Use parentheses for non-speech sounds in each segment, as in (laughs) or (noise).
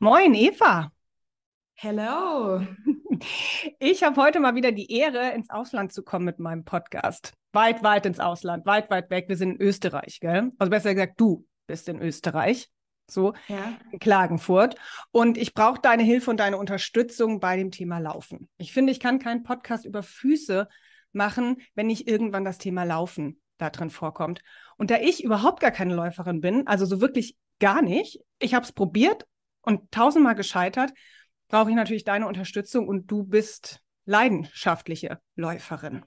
Moin, Eva. Hello. Ich habe heute mal wieder die Ehre, ins Ausland zu kommen mit meinem Podcast. Weit, weit ins Ausland, weit, weit weg. Wir sind in Österreich, gell? Also besser gesagt, du bist in Österreich, so Ja. in Klagenfurt. Und ich brauche deine Hilfe und deine Unterstützung bei dem Thema Laufen. Ich finde, ich kann keinen Podcast über Füße machen, wenn nicht irgendwann das Thema Laufen da drin vorkommt. Und da ich überhaupt gar keine Läuferin bin, also so wirklich gar nicht, ich habe es probiert und tausendmal gescheitert, brauche ich natürlich deine Unterstützung und du bist leidenschaftliche Läuferin.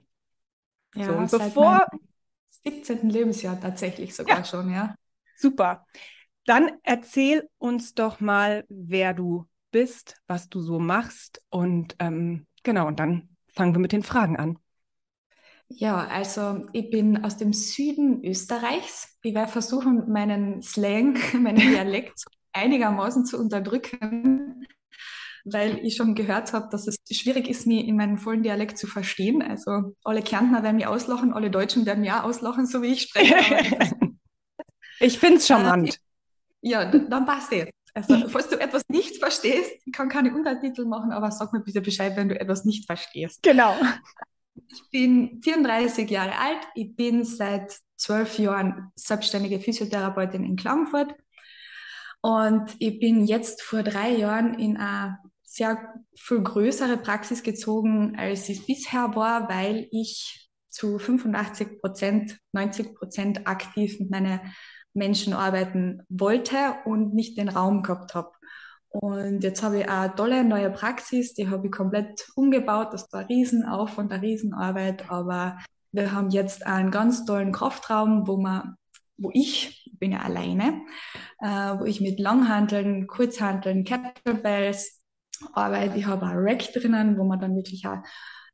Ja, So, und bevor- meinem 17. Lebensjahr tatsächlich sogar Ja. schon, ja. Super. Dann erzähl uns doch mal, wer du bist, was du so machst und ähm, genau, und dann fangen wir mit den Fragen an. Ja, also ich bin aus dem Süden Österreichs. Ich werde versuchen, meinen Slang, (laughs) meinen Dialekt einigermaßen zu unterdrücken, weil ich schon gehört habe, dass es schwierig ist, mich in meinem vollen Dialekt zu verstehen. Also alle Kärntner werden mich auslachen, alle Deutschen werden mich auch auslachen, so wie ich spreche. (laughs) Ich finde es charmant. Ja, d- dann passt es. Also, falls du etwas nicht verstehst, ich kann keine Untertitel machen, aber sag mir bitte Bescheid, wenn du etwas nicht verstehst. Genau. Ich bin 34 Jahre alt. Ich bin seit zwölf Jahren selbstständige Physiotherapeutin in Klagenfurt. Und ich bin jetzt vor drei Jahren in eine sehr viel größere Praxis gezogen, als ich bisher war, weil ich zu 85 Prozent, 90 Prozent aktiv mit meinen Menschen arbeiten wollte und nicht den Raum gehabt habe. Und jetzt habe ich eine tolle neue Praxis, die habe ich komplett umgebaut. Das war ein Riesenaufwand, eine Riesenarbeit, aber wir haben jetzt einen ganz tollen Kraftraum, wo man, wo ich bin ja alleine, äh, wo ich mit Langhanteln, Kurzhanteln, Kettlebells arbeite. Ich habe ein Rack drinnen, wo man dann wirklich auch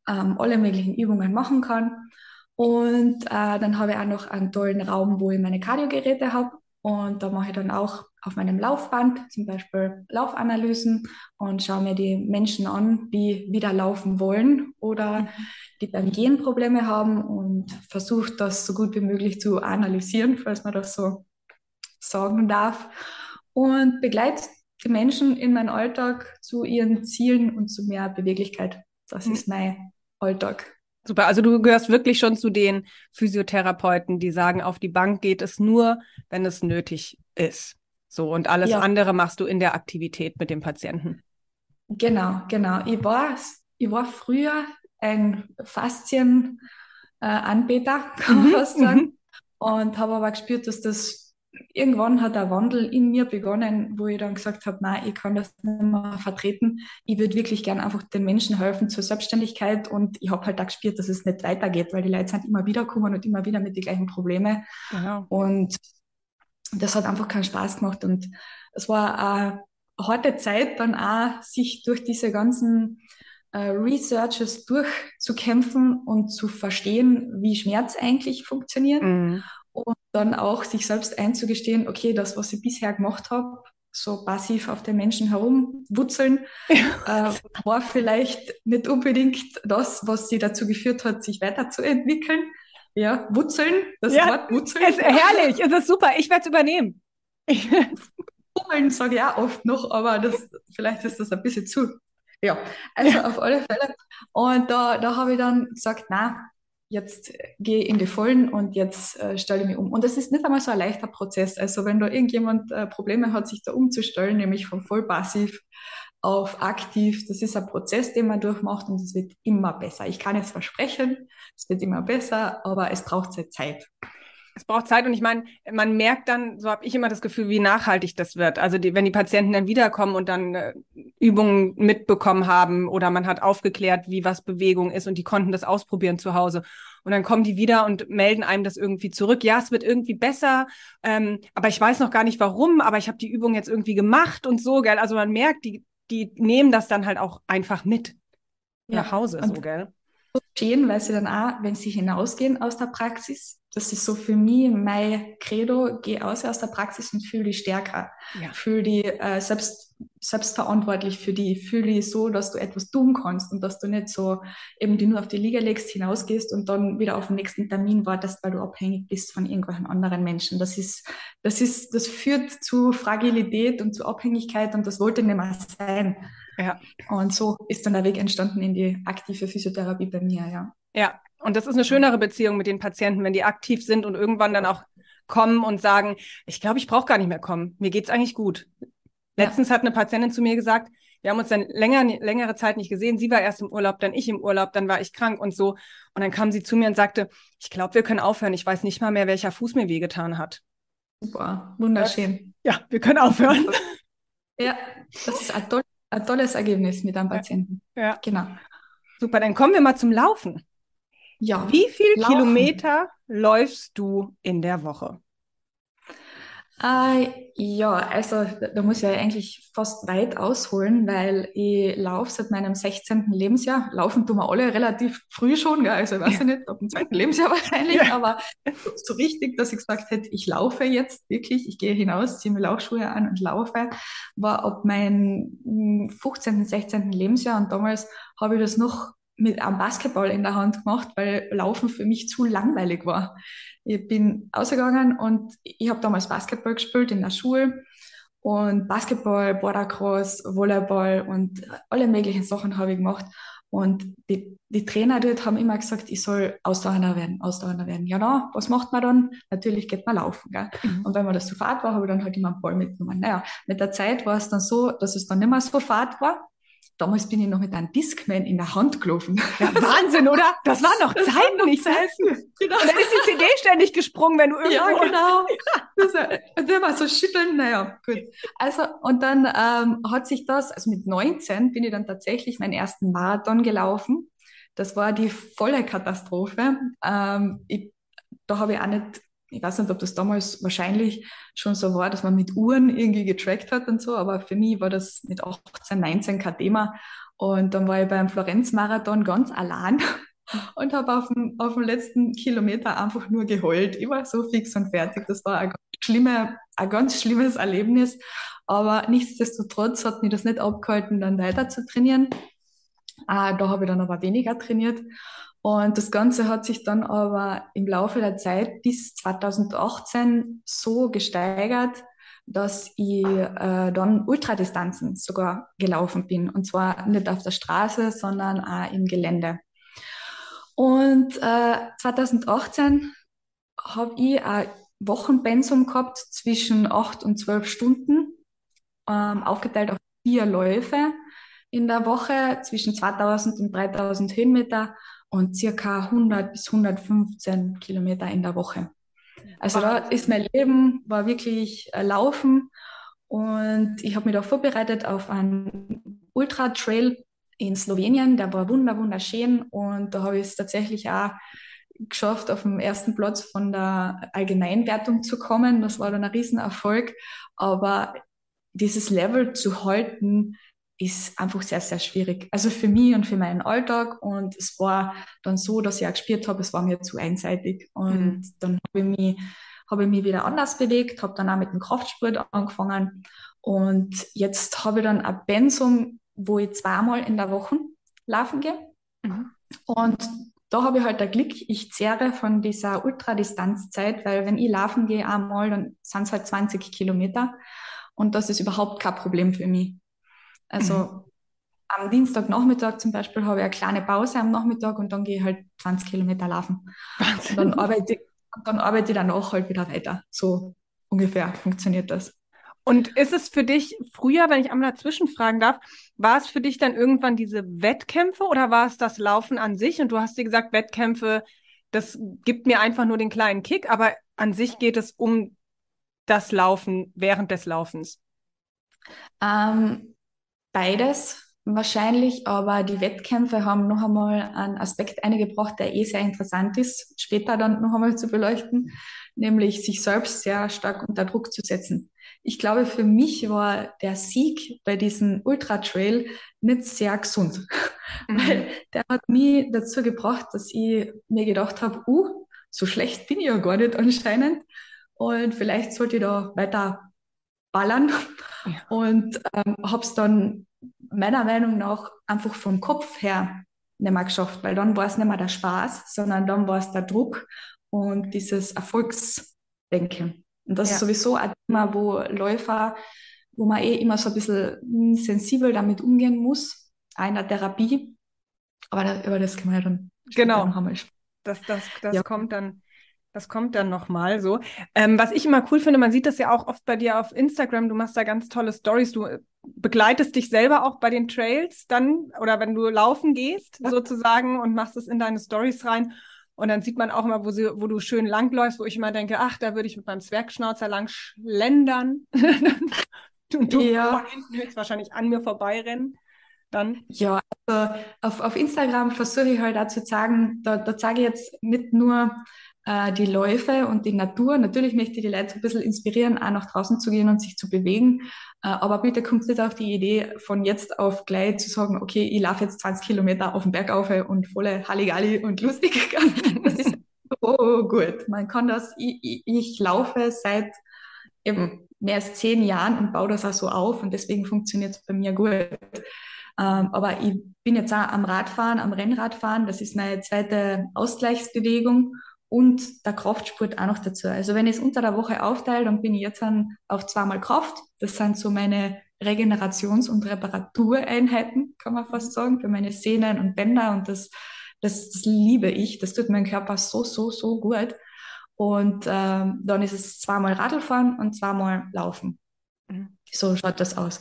ähm, alle möglichen Übungen machen kann. Und äh, dann habe ich auch noch einen tollen Raum, wo ich meine Kardiogeräte habe. Und da mache ich dann auch auf meinem Laufband zum Beispiel Laufanalysen und schaue mir die Menschen an, die wieder laufen wollen oder die beim Gehen Probleme haben und versuche das so gut wie möglich zu analysieren, falls man das so sagen darf. Und begleite die Menschen in meinem Alltag zu ihren Zielen und zu mehr Beweglichkeit. Das Mhm. ist mein Alltag. Super. Also du gehörst wirklich schon zu den Physiotherapeuten, die sagen, auf die Bank geht es nur, wenn es nötig ist. So, und alles Ja. andere machst du in der Aktivität mit dem Patienten. Genau, genau. Ich war, ich war früher ein Faszien-Anbeter, kann man Mhm, fast sagen. mhm. Und habe aber gespürt, dass das irgendwann hat der Wandel in mir begonnen, wo ich dann gesagt habe, nein, ich kann das nicht mehr vertreten. Ich würde wirklich gern einfach den Menschen helfen zur Selbstständigkeit und ich habe halt auch gespürt, dass es nicht weitergeht, weil die Leute sind immer wieder gekommen und immer wieder mit den gleichen Problemen. Genau. Und das hat einfach keinen Spaß gemacht. Und es war eine harte Zeit, dann auch sich durch diese ganzen äh, Researches durchzukämpfen und zu verstehen, wie Schmerz eigentlich funktioniert. Mhm. Und dann auch sich selbst einzugestehen, okay, das, was ich bisher gemacht habe, so passiv auf den Menschen herumwutzeln, äh, war vielleicht nicht unbedingt das, was sie dazu geführt hat, sich weiterzuentwickeln. Ja, wutzeln, das Ja, Wort wutzeln. Es, herrlich, es ist super. Ich werde es übernehmen. Fummeln sage ich auch oft noch, aber das, vielleicht ist das ein bisschen zu. Ja, also auf alle Fälle. Und da, da habe ich dann gesagt, na, jetzt gehe ich in die Vollen und jetzt äh, stelle ich mich um. Und das ist nicht einmal so ein leichter Prozess. Also wenn da irgendjemand äh, Probleme hat, sich da umzustellen, nämlich von voll passiv auf aktiv, das ist ein Prozess, den man durchmacht und es wird immer besser. Ich kann es versprechen, es wird immer besser, aber es braucht Zeit. Es braucht Zeit und ich meine, man merkt dann, so habe ich immer das Gefühl, wie nachhaltig das wird. Also die, wenn die Patienten dann wiederkommen und dann äh, Übungen mitbekommen haben oder man hat aufgeklärt, wie was Bewegung ist und die konnten das ausprobieren zu Hause. Und dann kommen die wieder und melden einem das irgendwie zurück. Ja, es wird irgendwie besser, ähm, aber ich weiß noch gar nicht warum, aber ich habe die Übung jetzt irgendwie gemacht und so, gell? Also man merkt, die, die nehmen das dann halt auch einfach mit nach Hause, so, und gell? Schön, weil sie dann auch, wenn sie hinausgehen aus der Praxis, das ist so für mich mein Credo, geh aus aus der Praxis und fühle dich stärker. Ja. Fühl dich äh, selbst, selbstverantwortlich für die, fühl dich so, dass du etwas tun kannst und dass du nicht so eben die nur auf die Liga legst, hinausgehst und dann wieder auf den nächsten Termin wartest, weil du abhängig bist von irgendwelchen anderen Menschen. Das ist, das ist, das führt zu Fragilität und zu Abhängigkeit und das wollte nicht mehr sein. Ja. Und so ist dann der Weg entstanden in die aktive Physiotherapie bei mir, ja. Ja, und das ist eine schönere Beziehung mit den Patienten, wenn die aktiv sind und irgendwann dann auch kommen und sagen, ich glaube, ich brauche gar nicht mehr kommen. Mir geht's eigentlich gut. Letztens ja. hat eine Patientin zu mir gesagt, wir haben uns dann länger, längere Zeit nicht gesehen. Sie war erst im Urlaub, dann ich im Urlaub, dann war ich krank und so. Und dann kam sie zu mir und sagte, ich glaube, wir können aufhören. Ich weiß nicht mal mehr, welcher Fuß mir wehgetan hat. Super, wunderschön. Das, ja, wir können aufhören. Ja, das ist toll, ein tolles Ergebnis mit einem Patienten. Ja. ja. Genau. Super, dann kommen wir mal zum Laufen. Ja. Wie viel laufen. Kilometer läufst du in der Woche? Äh, ja, also da muss ich ja eigentlich fast weit ausholen, weil ich laufe seit meinem 16. Lebensjahr. Laufen tun wir alle relativ früh schon, gell? also ich weiß ja. nicht, ab dem zweiten Lebensjahr (laughs) wahrscheinlich, ja. aber so richtig, dass ich gesagt hätte, ich laufe jetzt wirklich, ich gehe hinaus, ziehe mir Laufschuhe an und laufe, war ab meinem 15., 16. Lebensjahr und damals habe ich das noch mit einem Basketball in der Hand gemacht, weil Laufen für mich zu langweilig war. Ich bin ausgegangen und ich habe damals Basketball gespielt in der Schule und Basketball, Bordercross, Volleyball und alle möglichen Sachen habe ich gemacht. Und die, die Trainer dort haben immer gesagt, ich soll Ausdauernder werden, Ausdauernder werden. Ja, na, was macht man dann? Natürlich geht man laufen. Gell? Mhm. Und wenn man das so fad war, habe ich dann halt immer einen Ball mitgenommen. Naja, mit der Zeit war es dann so, dass es dann nicht mehr so fad war. Damals bin ich noch mit einem Discman in der Hand gelaufen. Ja, (laughs) Wahnsinn, oder? Das war noch das Zeiten, nicht Zeiten. Genau. Und dann ist die CD ständig gesprungen, wenn du irgendwo... Ja, genau. Und dann mal so schütteln, naja, gut. Also, und dann ähm, hat sich das, also mit 19 bin ich dann tatsächlich meinen ersten Marathon gelaufen. Das war die volle Katastrophe. Ähm, ich, da habe ich auch nicht ich weiß nicht, ob das damals wahrscheinlich schon so war, dass man mit Uhren irgendwie getrackt hat und so, aber für mich war das mit 18, 19 kein Thema. Und dann war ich beim Florenz-Marathon ganz allein und habe auf dem, auf dem letzten Kilometer einfach nur geheult. Ich war so fix und fertig. Das war ein, schlimme, ein ganz schlimmes Erlebnis. Aber nichtsdestotrotz hat mich das nicht abgehalten, dann weiter zu trainieren. Äh, da habe ich dann aber weniger trainiert. Und das Ganze hat sich dann aber im Laufe der Zeit bis 2018 so gesteigert, dass ich äh, dann Ultradistanzen sogar gelaufen bin. Und zwar nicht auf der Straße, sondern auch im Gelände. Und äh, 2018 habe ich ein Wochenpensum gehabt zwischen acht und zwölf Stunden, ähm, aufgeteilt auf vier Läufe in der Woche zwischen 2000 und 3000 Höhenmeter und circa 100 bis 115 Kilometer in der Woche. Also da ist mein Leben, war wirklich äh, Laufen und ich habe mich da vorbereitet auf einen Ultra-Trail in Slowenien, der war wunder wunderschön und da habe ich es tatsächlich auch geschafft, auf dem ersten Platz von der Allgemeinwertung zu kommen. Das war dann ein Riesenerfolg, aber dieses Level zu halten, ist einfach sehr, sehr schwierig. Also für mich und für meinen Alltag. Und es war dann so, dass ich auch gespürt habe, es war mir zu einseitig. Und mhm. dann habe ich mich, habe ich mich wieder anders bewegt, habe dann auch mit dem Kraftsport angefangen. Und jetzt habe ich dann ein Pensum, wo ich zweimal in der Woche laufen gehe. Mhm. Und da habe ich halt der Glück, ich zehre von dieser Ultradistanzzeit, weil wenn ich laufen gehe einmal, dann sind es halt 20 Kilometer. Und das ist überhaupt kein Problem für mich. Also mhm. am Dienstagnachmittag zum Beispiel habe ich eine kleine Pause am Nachmittag und dann gehe ich halt 20 Kilometer laufen. Und dann arbeite, ich, dann arbeite ich danach halt wieder weiter. So ungefähr funktioniert das. Und ist es für dich früher, wenn ich einmal dazwischen fragen darf, war es für dich dann irgendwann diese Wettkämpfe oder war es das Laufen an sich? Und du hast dir gesagt, Wettkämpfe, das gibt mir einfach nur den kleinen Kick, aber an sich geht es um das Laufen während des Laufens. Ähm, beides wahrscheinlich, aber die Wettkämpfe haben noch einmal einen Aspekt eingebracht, der eh sehr interessant ist, später dann noch einmal zu beleuchten, nämlich sich selbst sehr stark unter Druck zu setzen. ich glaube, für mich war der Sieg bei diesem Ultra Trail nicht sehr gesund, (laughs) mhm. weil der hat mich dazu gebracht, dass ich mir gedacht habe, uh, so schlecht bin ich ja gar nicht anscheinend und vielleicht sollte ich da weiter ballern ja. und ähm, habe es dann meiner Meinung nach einfach vom Kopf her nicht mehr geschafft, weil dann war es nicht mehr der Spaß, sondern dann war es der Druck und dieses Erfolgsdenken. Und das ja. ist sowieso ein Thema, wo Läufer, wo man eh immer so ein bisschen hm, sensibel damit umgehen muss, einer Therapie. Aber da, über das können wir ja dann genau. nochmal sprechen. Das, das, das ja. kommt dann das kommt dann nochmal so. Ähm, was ich immer cool finde, man sieht das ja auch oft bei dir auf Instagram, du machst da ganz tolle Stories. Du äh, begleitest dich selber auch bei den Trails dann oder wenn du laufen gehst ja. sozusagen und machst es in deine Stories rein. Und dann sieht man auch immer, wo, sie, wo du schön langläufst, wo ich immer denke, ach, da würde ich mit meinem Zwergschnauzer lang schlendern. (laughs) und du ja. hinten höchstwahrscheinlich an mir vorbeirennen. Dann. Ja, also auf, auf Instagram versuche ich halt auch zu sagen, da, da zeige ich jetzt nicht nur äh, die Läufe und die Natur. Natürlich möchte ich die Leute so ein bisschen inspirieren, auch nach draußen zu gehen und sich zu bewegen. Äh, aber bitte kommt nicht auf die Idee, von jetzt auf gleich zu sagen, okay, ich laufe jetzt 20 Kilometer auf den Berg auf und volle Halligalli und lustig. (laughs) Das ist so gut. Man kann das, ich, ich, ich laufe seit eben mehr als zehn Jahren und baue das auch so auf und deswegen funktioniert es bei mir gut. Ähm, aber ich bin jetzt auch am Radfahren, am Rennradfahren. Das ist meine zweite Ausgleichsbewegung und der Kraftsport auch noch dazu. Also wenn ich es unter der Woche aufteile, dann bin ich jetzt dann auf zweimal Kraft. Das sind so meine Regenerations- und Reparatureinheiten, kann man fast sagen, für meine Sehnen und Bänder und das, das, das liebe ich. Das tut meinem Körper so, so, so gut. Und ähm, dann ist es zweimal Radlfahren und zweimal Laufen. Mhm. So schaut das aus.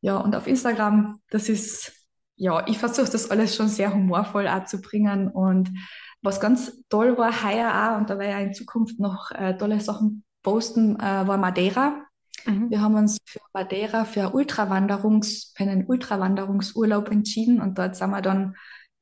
Ja, und auf Instagram, das ist, ja, ich versuche das alles schon sehr humorvoll auch zu bringen und was ganz toll war heuer auch, und da werde ich ja in Zukunft noch äh, tolle Sachen posten, äh, war Madeira. Mhm. Wir haben uns für Madeira für Ultrawanderungs, für einen Ultrawanderungsurlaub entschieden und dort sind wir dann,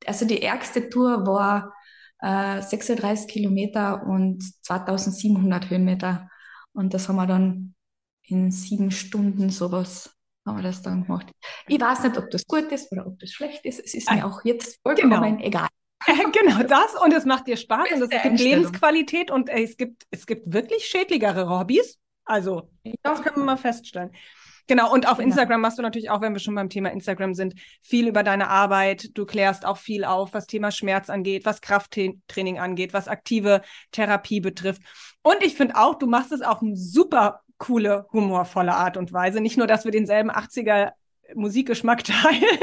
also die ärgste Tour war äh, 36 Kilometer und 2700 Höhenmeter und das haben wir dann in sieben Stunden sowas haben wir das dann gemacht. Ich weiß nicht, ob das gut ist oder ob das schlecht ist. Es ist mir auch jetzt vollkommen genau. egal. (laughs) genau das und es macht dir Spaß und es gibt Lebensqualität und es gibt es gibt wirklich schädlichere Hobbys. Also das können wir mal feststellen. Genau, und auf. Instagram machst du natürlich auch, wenn wir schon beim Thema Instagram sind, viel über deine Arbeit. Du klärst auch viel auf, was Thema Schmerz angeht, was Krafttraining angeht, was aktive Therapie betrifft. Und ich finde auch, du machst es auf eine super coole, humorvolle Art und Weise. Nicht nur, dass wir denselben 80er Musikgeschmack (laughs) teilen.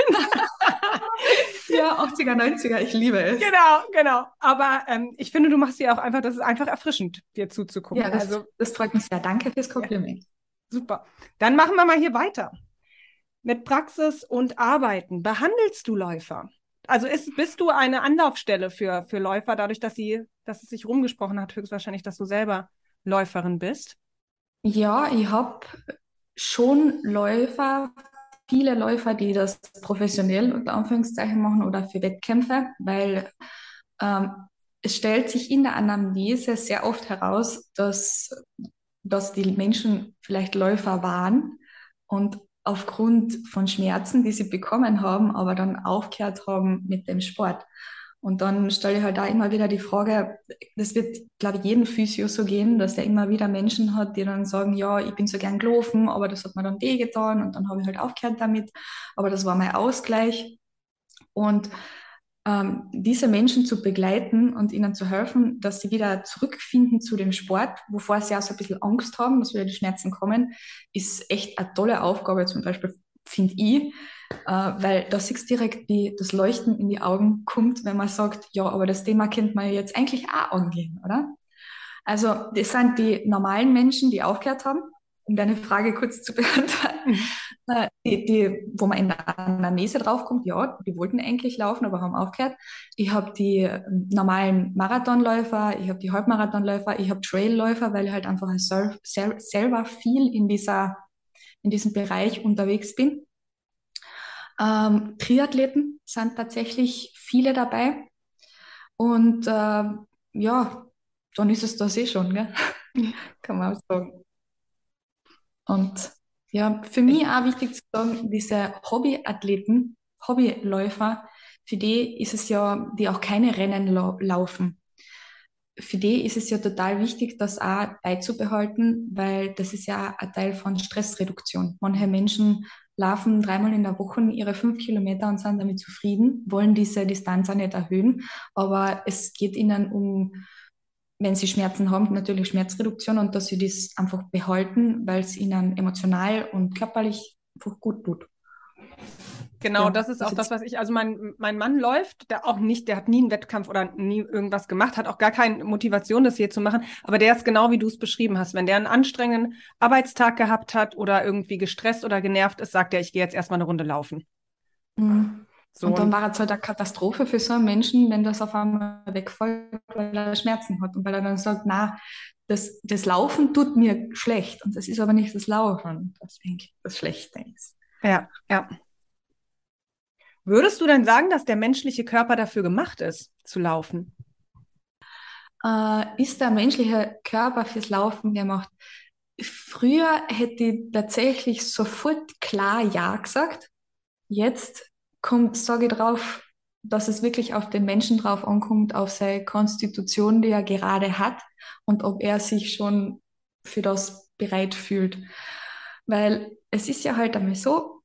Ja, 80er, 90er, ich liebe es. Genau, genau. Aber ähm, ich finde, du machst dir auch einfach, das ist einfach erfrischend, dir zuzugucken. Ja, das, also, das freut mich sehr. Danke fürs Kompliment. Ja, super. Dann machen wir mal hier weiter. Mit Praxis und Arbeiten behandelst du Läufer? Also ist, bist du eine Anlaufstelle für, für Läufer, dadurch, dass, sie, dass es sich rumgesprochen hat, höchstwahrscheinlich, dass du selber Läuferin bist? Ja, ich habe schon Läufer viele Läufer, die das professionell unter Anführungszeichen machen oder für Wettkämpfe, weil ähm, es stellt sich in der Anamnese sehr oft heraus, dass, dass die Menschen vielleicht Läufer waren und aufgrund von Schmerzen, die sie bekommen haben, aber dann aufgehört haben mit dem Sport. Und dann stelle ich halt da immer wieder die Frage, das wird, glaube ich, jedem Physio so gehen, dass er immer wieder Menschen hat, die dann sagen, ja, ich bin so gern gelaufen, aber das hat mir dann weh getan und dann habe ich halt aufgehört damit. Aber das war mein Ausgleich. Und ähm, diese Menschen zu begleiten und ihnen zu helfen, dass sie wieder zurückfinden zu dem Sport, wovor sie auch so ein bisschen Angst haben, dass wieder die Schmerzen kommen, ist echt eine tolle Aufgabe, zum Beispiel, finde ich, weil da siehst du direkt, wie das Leuchten in die Augen kommt, wenn man sagt, ja, aber das Thema könnte man jetzt eigentlich auch angehen, oder? Also das sind die normalen Menschen, die aufgehört haben, um deine Frage kurz zu (laughs) beantworten, mhm. äh, die, die, wo man in der Anamnese draufkommt, ja, die wollten eigentlich laufen, aber haben aufgehört. Ich habe die ähm, normalen Marathonläufer, ich habe die Halbmarathonläufer, ich habe Trailläufer, weil ich halt einfach sel sel selber viel in, dieser, in diesem Bereich unterwegs bin. Ähm, Triathleten sind tatsächlich viele dabei. Und äh, ja, dann ist es das eh schon, gell? (laughs) kann man auch sagen. Und ja, für mich auch wichtig zu sagen, diese Hobbyathleten, Hobbyläufer, für die ist es ja, die auch keine Rennen lau laufen. Für die ist es ja total wichtig, das auch beizubehalten, weil das ist ja ein Teil von Stressreduktion. Manche Menschen laufen dreimal in der Woche ihre fünf Kilometer und sind damit zufrieden, wollen diese Distanz auch nicht erhöhen, aber es geht ihnen um wenn sie Schmerzen haben, natürlich Schmerzreduktion und dass sie das einfach behalten, weil es ihnen emotional und körperlich einfach gut tut. Genau, ja, das ist auch das, was ich, also mein, mein Mann läuft, der auch nicht, der hat nie einen Wettkampf oder nie irgendwas gemacht, hat auch gar keine Motivation, das hier zu machen, aber der ist genau wie du es beschrieben hast. Wenn der einen anstrengenden Arbeitstag gehabt hat oder irgendwie gestresst oder genervt ist, sagt er, ich gehe jetzt erstmal eine Runde laufen. Mhm. So. Und dann war es halt eine Katastrophe für so einen Menschen, wenn das auf einmal wegfällt, weil er Schmerzen hat und weil er dann sagt, na, das, das Laufen tut mir schlecht und das ist aber nicht das Laufen, das das Schlechte ist. Ja, ja. Würdest du denn sagen, dass der menschliche Körper dafür gemacht ist, zu laufen? Äh, ist der menschliche Körper fürs Laufen gemacht? Früher hätte ich tatsächlich sofort klar Ja gesagt. Jetzt kommt, ich drauf, dass es wirklich auf den Menschen drauf ankommt, auf seine Konstitution, die er gerade hat und ob er sich schon für das bereit fühlt. Weil es ist ja halt einmal so,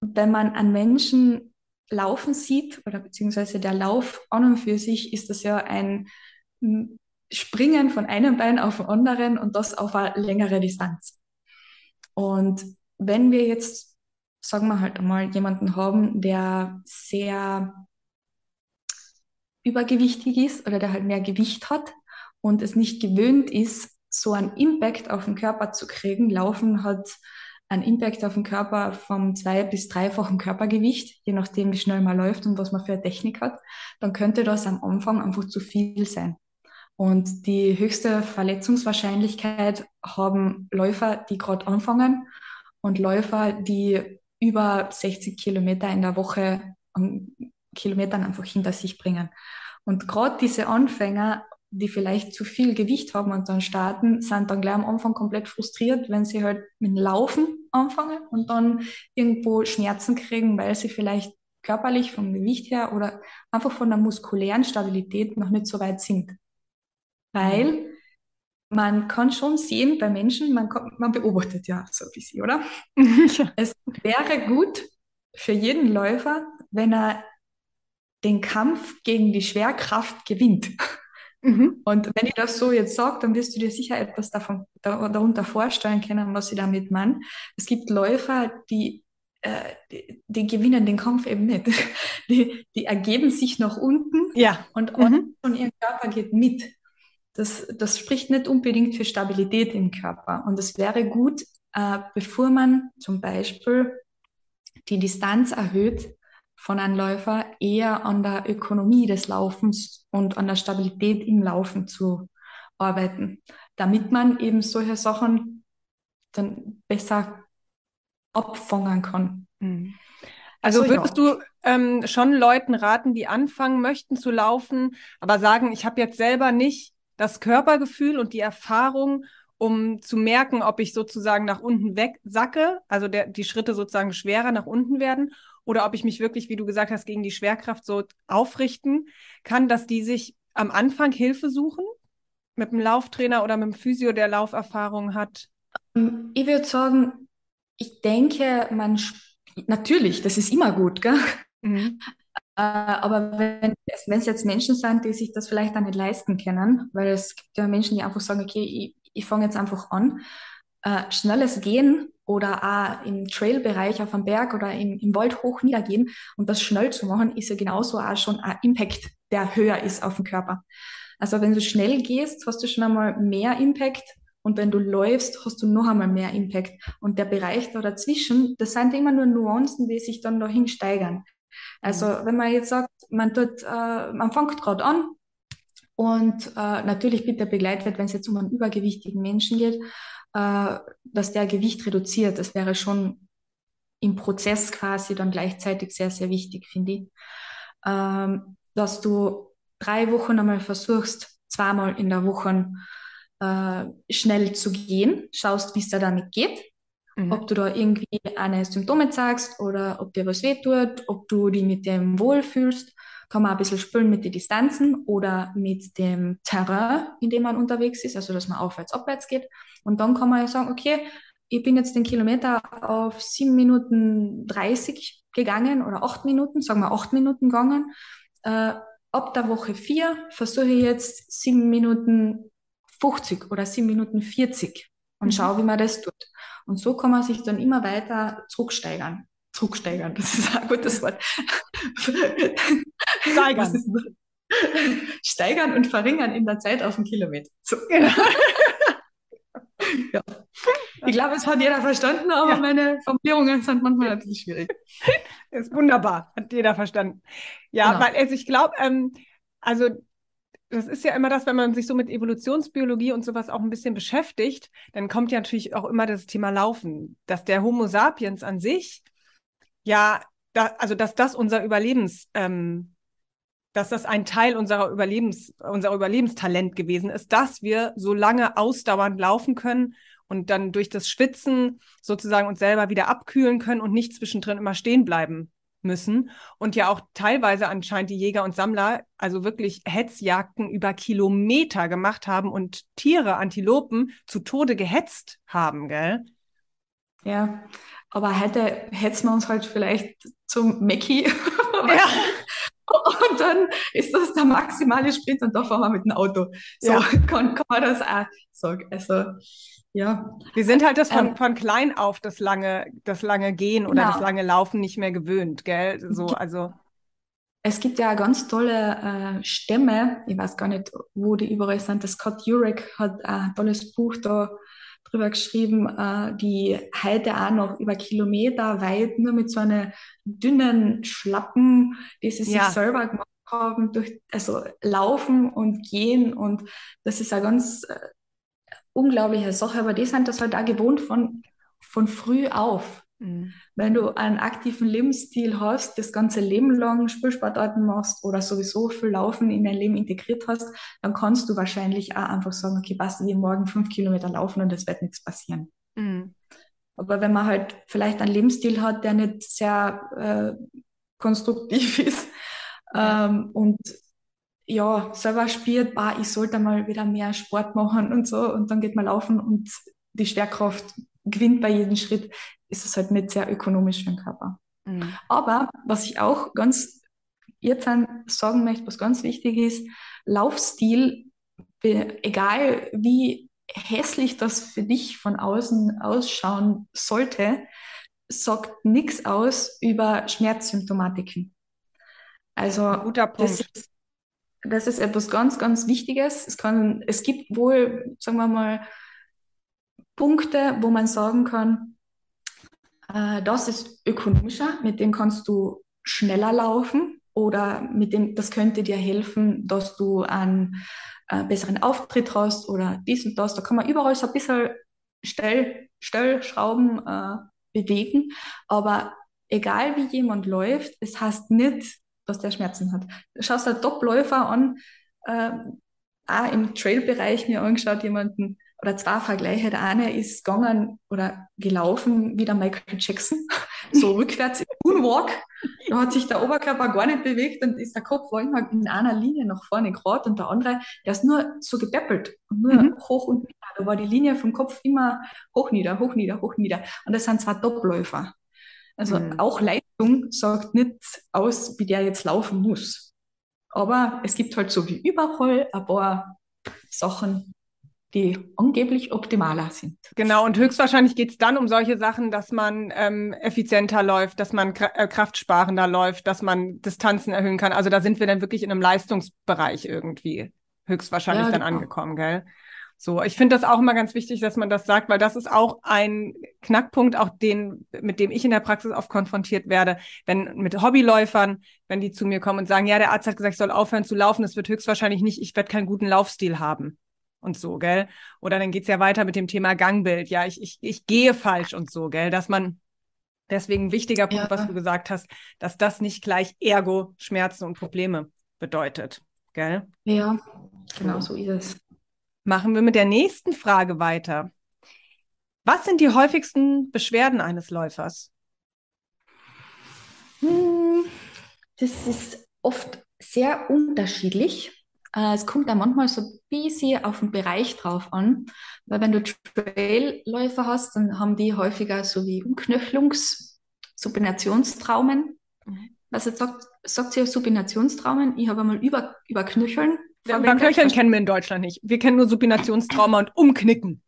wenn man einen Menschen laufen sieht oder beziehungsweise der Lauf an und für sich ist das ja ein Springen von einem Bein auf den anderen und das auf eine längere Distanz. Und wenn wir jetzt sagen wir halt einmal, jemanden haben, der sehr übergewichtig ist oder der halt mehr Gewicht hat und es nicht gewöhnt ist, so einen Impact auf den Körper zu kriegen. Laufen hat einen Impact auf den Körper vom zwei- bis dreifachen Körpergewicht, je nachdem, wie schnell man läuft und was man für eine Technik hat, dann könnte das am Anfang einfach zu viel sein. Und die höchste Verletzungswahrscheinlichkeit haben Läufer, die gerade anfangen und Läufer, die über 60 Kilometer in der Woche an Kilometern einfach hinter sich bringen. Und gerade diese Anfänger, die vielleicht zu viel Gewicht haben und dann starten, sind dann gleich am Anfang komplett frustriert, wenn sie halt mit dem Laufen anfangen und dann irgendwo Schmerzen kriegen, weil sie vielleicht körperlich vom Gewicht her oder einfach von der muskulären Stabilität noch nicht so weit sind. Weil man kann schon sehen bei Menschen, man, kann, man beobachtet ja so ein bisschen, oder? (laughs) es wäre gut für jeden Läufer, wenn er den Kampf gegen die Schwerkraft gewinnt. Mhm. Und wenn ich das so jetzt sage, dann wirst du dir sicher etwas davon, darunter vorstellen können, was ich damit meine. Es gibt Läufer, die, äh, die, die, gewinnen den Kampf eben nicht. (laughs) Die, die ergeben sich nach unten ja. und, mhm. und ihr Körper geht mit das, das spricht nicht unbedingt für Stabilität im Körper. Und es wäre gut, äh, bevor man zum Beispiel die Distanz erhöht von einem Läufer, eher an der Ökonomie des Laufens und an der Stabilität im Laufen zu arbeiten, damit man eben solche Sachen dann besser abfangen kann. Mhm. Also, also würdest ja. du ähm, schon Leuten raten, die anfangen möchten zu laufen, aber sagen, ich habe jetzt selber nicht das Körpergefühl und die Erfahrung, um zu merken, ob ich sozusagen nach unten weg sacke, also der, die Schritte sozusagen schwerer nach unten werden, oder ob ich mich wirklich, wie du gesagt hast, gegen die Schwerkraft so aufrichten kann, dass die sich am Anfang Hilfe suchen mit einem Lauftrainer oder mit einem Physio, der Lauferfahrung hat? Ähm, ich würde sagen, ich denke, man natürlich, das ist immer gut, gell? Mhm. Äh, aber wenn, es jetzt Menschen sind, die sich das vielleicht auch nicht leisten können, weil es gibt ja Menschen, die einfach sagen, okay, ich, ich fange jetzt einfach an, äh, schnelles Gehen oder auch im Trail-Bereich auf einem Berg oder im, im Wald hoch niedergehen und das schnell zu machen, ist ja genauso auch schon ein Impact, der höher ist auf den Körper. Also wenn du schnell gehst, hast du schon einmal mehr Impact und wenn du läufst, hast du noch einmal mehr Impact. Und der Bereich da dazwischen, das sind immer nur Nuancen, die sich dann dahin steigern. Also mhm. wenn man jetzt sagt, man tut, äh, man fängt gerade an und äh, natürlich bitte begleitet, wenn es jetzt um einen übergewichtigen Menschen geht, äh, dass der Gewicht reduziert. Das wäre schon im Prozess quasi dann gleichzeitig sehr, sehr wichtig, finde ich. Ähm, dass du drei Wochen einmal versuchst, zweimal in der Woche äh, schnell zu gehen, schaust, wie es dir damit geht, mhm. ob du da irgendwie eine Symptome zeigst oder ob dir was wehtut, ob du dich mit dem wohlfühlst. Kann man ein bisschen spülen mit den Distanzen oder mit dem Terrain, in dem man unterwegs ist, also dass man aufwärts, abwärts geht. Und dann kann man ja sagen, okay, ich bin jetzt den Kilometer auf 7 Minuten 30 gegangen oder 8 Minuten, sagen wir 8 Minuten gegangen. Äh, ab der Woche 4 versuche ich jetzt 7 Minuten 50 oder 7 Minuten 40 und mhm. schaue, wie man das tut. Und so kann man sich dann immer weiter zurücksteigern. Zurücksteigern, (laughs) das ist ein gutes Wort. Steigern. (laughs) Steigern und verringern in der Zeit auf einen Kilometer. So. Genau. (laughs) ja. Ich glaube, es hat jeder verstanden, aber ja. meine Formulierungen sind manchmal ein bisschen schwierig. (laughs) Ist wunderbar, hat jeder verstanden. Ja, genau. weil also ich glaube, ähm, also das ist ja immer das, wenn man sich so mit Evolutionsbiologie und sowas auch ein bisschen beschäftigt, dann kommt ja natürlich auch immer das Thema Laufen, dass der Homo sapiens an sich ja, da, also dass das unser Überlebens, ähm, dass das ein Teil unserer Überlebens, unser Überlebenstalent gewesen ist, dass wir so lange ausdauernd laufen können und dann durch das Schwitzen sozusagen uns selber wieder abkühlen können und nicht zwischendrin immer stehen bleiben müssen. Und ja auch teilweise anscheinend die Jäger und Sammler also wirklich Hetzjagden über Kilometer gemacht haben und Tiere, Antilopen, zu Tode gehetzt haben, gell? Ja, aber heute hetzen wir uns halt vielleicht zum Mackie. (laughs) Ja. Und dann ist das der maximale Sprint und da fahren wir mit dem Auto. So ja. (laughs) kann, kann man das auch sagen. Also, ja. Wir sind halt das von, ähm, von klein auf das lange, das lange Gehen oder genau. das lange Laufen nicht mehr gewöhnt, gell? So, also. Es gibt ja ganz tolle äh, Stämme, ich weiß gar nicht, wo die überall sind. Der Scott Jurek hat ein tolles Buch da drüber geschrieben, äh, die heute auch noch über Kilometer weit nur mit so einer dünnen Schlappen, die sie ja. sich selber gemacht haben, durch, also laufen und gehen und das ist eine ganz äh, unglaubliche Sache, aber die sind das halt auch gewohnt von, von früh auf. Mhm. Wenn du einen aktiven Lebensstil hast, das ganze Leben lang Spielsportarten machst oder sowieso viel Laufen in dein Leben integriert hast, dann kannst du wahrscheinlich auch einfach sagen, okay, passt, ich morgen fünf Kilometer laufen und es wird nichts passieren. Mhm. Aber wenn man halt vielleicht einen Lebensstil hat, der nicht sehr äh, konstruktiv (laughs) ist ähm, und ja, selber spürt, bah, ich sollte mal wieder mehr Sport machen und so und dann geht man laufen und die Schwerkraft gewinnt bei jedem Schritt, ist es halt nicht sehr ökonomisch für den Körper. Mhm. Aber was ich auch ganz jetzt sagen möchte, was ganz wichtig ist, Laufstil, egal wie hässlich das für dich von außen ausschauen sollte, sagt nichts aus über Schmerzsymptomatiken. Also guter Punkt. Das ist, das ist etwas ganz, ganz Wichtiges. Es, kann, es gibt wohl, sagen wir mal, Punkte, wo man sagen kann, äh, das ist ökonomischer, mit dem kannst du schneller laufen oder mit dem, das könnte dir helfen, dass du einen äh, besseren Auftritt hast oder dies und das. Da kann man überall so ein bisschen Stell, Stellschrauben äh, bewegen, aber egal wie jemand läuft, es heißt nicht, dass der Schmerzen hat. Du schaust einen Top-Läufer an, äh, auch im Trail-Bereich mir angeschaut, jemanden, oder zwei Vergleiche. Der eine ist gegangen oder gelaufen wie der Michael Jackson, so (laughs) rückwärts im Moonwalk. Da hat sich der Oberkörper gar nicht bewegt und ist der Kopf war immer in einer Linie nach vorne gerade und der andere, der ist nur so gebeppelt und nur mhm. hoch und nieder. Da war die Linie vom Kopf immer hoch, nieder, hoch, nieder, hoch, nieder. Und das sind zwei Topläufer. Also mhm. auch Leistung sagt nicht aus, wie der jetzt laufen muss. Aber es gibt halt so wie überall ein paar Sachen, die angeblich optimaler sind. Genau, und höchstwahrscheinlich geht es dann um solche Sachen, dass man ähm, effizienter läuft, dass man äh, kraftsparender läuft, dass man Distanzen erhöhen kann. Also da sind wir dann wirklich in einem Leistungsbereich irgendwie höchstwahrscheinlich ja, dann genau. angekommen, gell? So, ich finde das auch immer ganz wichtig, dass man das sagt, weil das ist auch ein Knackpunkt, auch den, mit dem ich in der Praxis oft konfrontiert werde, wenn mit Hobbyläufern, wenn die zu mir kommen und sagen, ja, der Arzt hat gesagt, ich soll aufhören zu laufen, das wird höchstwahrscheinlich nicht, ich werde keinen guten Laufstil haben und so, gell? Oder dann geht's ja weiter mit dem Thema Gangbild. Ja, ich, ich, ich gehe falsch und so, gell? Dass man, deswegen ein wichtiger Punkt, ja. was du gesagt hast, dass das nicht gleich Ergo, Schmerzen und Probleme bedeutet, gell? Ja, genau so ist es. Machen wir mit der nächsten Frage weiter. Was sind die häufigsten Beschwerden eines Läufers? Hm, das ist oft sehr unterschiedlich. Äh, es kommt dann manchmal so ein bisschen auf den Bereich drauf an, weil wenn du Trailläufer hast, dann haben die häufiger so wie Umknöchelungs-, Supinationstraumen. Mhm. Was jetzt sagt, sagt sie Supinationstraumen? Ich habe einmal über, über Knöcheln. Ja, beim Knöcheln kennen wir in Deutschland nicht. Wir kennen nur Supinationstrauma und Umknicken.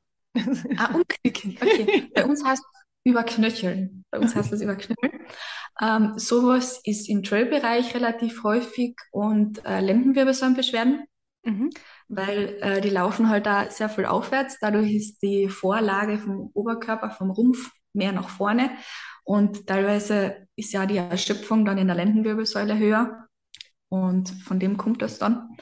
Ah, umknicken. Okay. (laughs) Bei uns heißt überknöcheln. Bei uns heißt das überknöcheln. Ähm, sowas ist im Trail-Bereich relativ häufig und äh, Lendenwirbelsäulenbeschwerden, mhm. weil äh, die laufen halt da sehr viel aufwärts. Dadurch ist die Vorlage vom Oberkörper, vom Rumpf mehr nach vorne und teilweise ist ja die Erschöpfung dann in der Lendenwirbelsäule höher und von dem kommt das dann.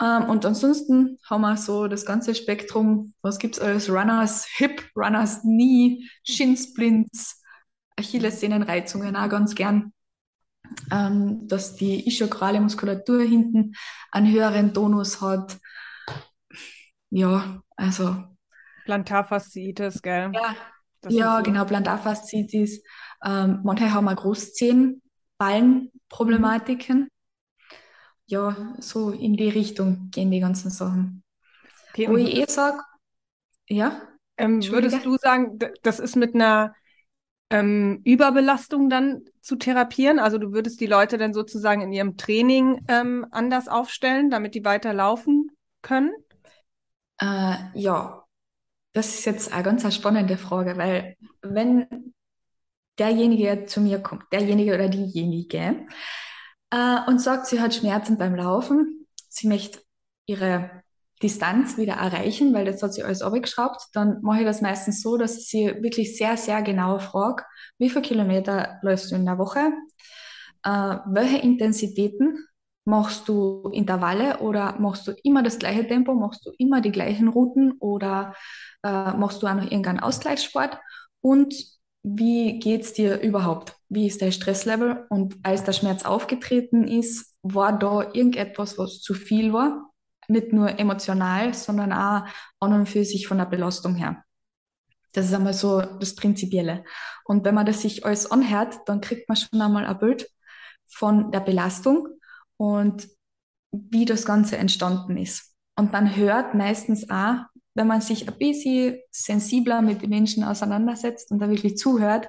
Ähm, und ansonsten haben wir so das ganze Spektrum, was gibt es alles? Runners Hip, Runners Knee, Shinsplints, Achillessehnenreizungen auch ganz gern. Ähm, dass die ischokrale Muskulatur hinten einen höheren Tonus hat. Ja, also. Plantarfasziitis, gell? Ja, ja so. genau, Plantarfasziitis. Ähm, manche haben auch Großzehen, Ballenproblematiken. Mhm ja, so in die Richtung gehen die ganzen Sachen. Okay, Wo ich eh sage, ja. Ähm, würdest du sagen, das ist mit einer ähm, Überbelastung dann zu therapieren? Also du würdest die Leute dann sozusagen in ihrem Training ähm, anders aufstellen, damit die weiter laufen können? Äh, ja, das ist jetzt eine ganz spannende Frage, weil wenn derjenige zu mir kommt, derjenige oder diejenige, äh, und sagt, sie hat Schmerzen beim Laufen. Sie möchte ihre Distanz wieder erreichen, weil jetzt hat sie alles abgeschraubt. Dann mache ich das meistens so, dass ich sie wirklich sehr, sehr genau frage, wie viele Kilometer läufst du in der Woche? Äh, welche Intensitäten machst du Intervalle oder machst du immer das gleiche Tempo, machst du immer die gleichen Routen oder äh, machst du auch noch irgendeinen Ausgleichssport? Und wie geht's dir überhaupt? Wie ist dein Stresslevel? Und als der Schmerz aufgetreten ist, war da irgendetwas, was zu viel war? Nicht nur emotional, sondern auch an und für sich von der Belastung her. Das ist einmal so das Prinzipielle. Und wenn man das sich alles anhört, dann kriegt man schon einmal ein Bild von der Belastung und wie das Ganze entstanden ist. Und man hört meistens auch, wenn man sich ein bisschen sensibler mit den Menschen auseinandersetzt und da wirklich zuhört,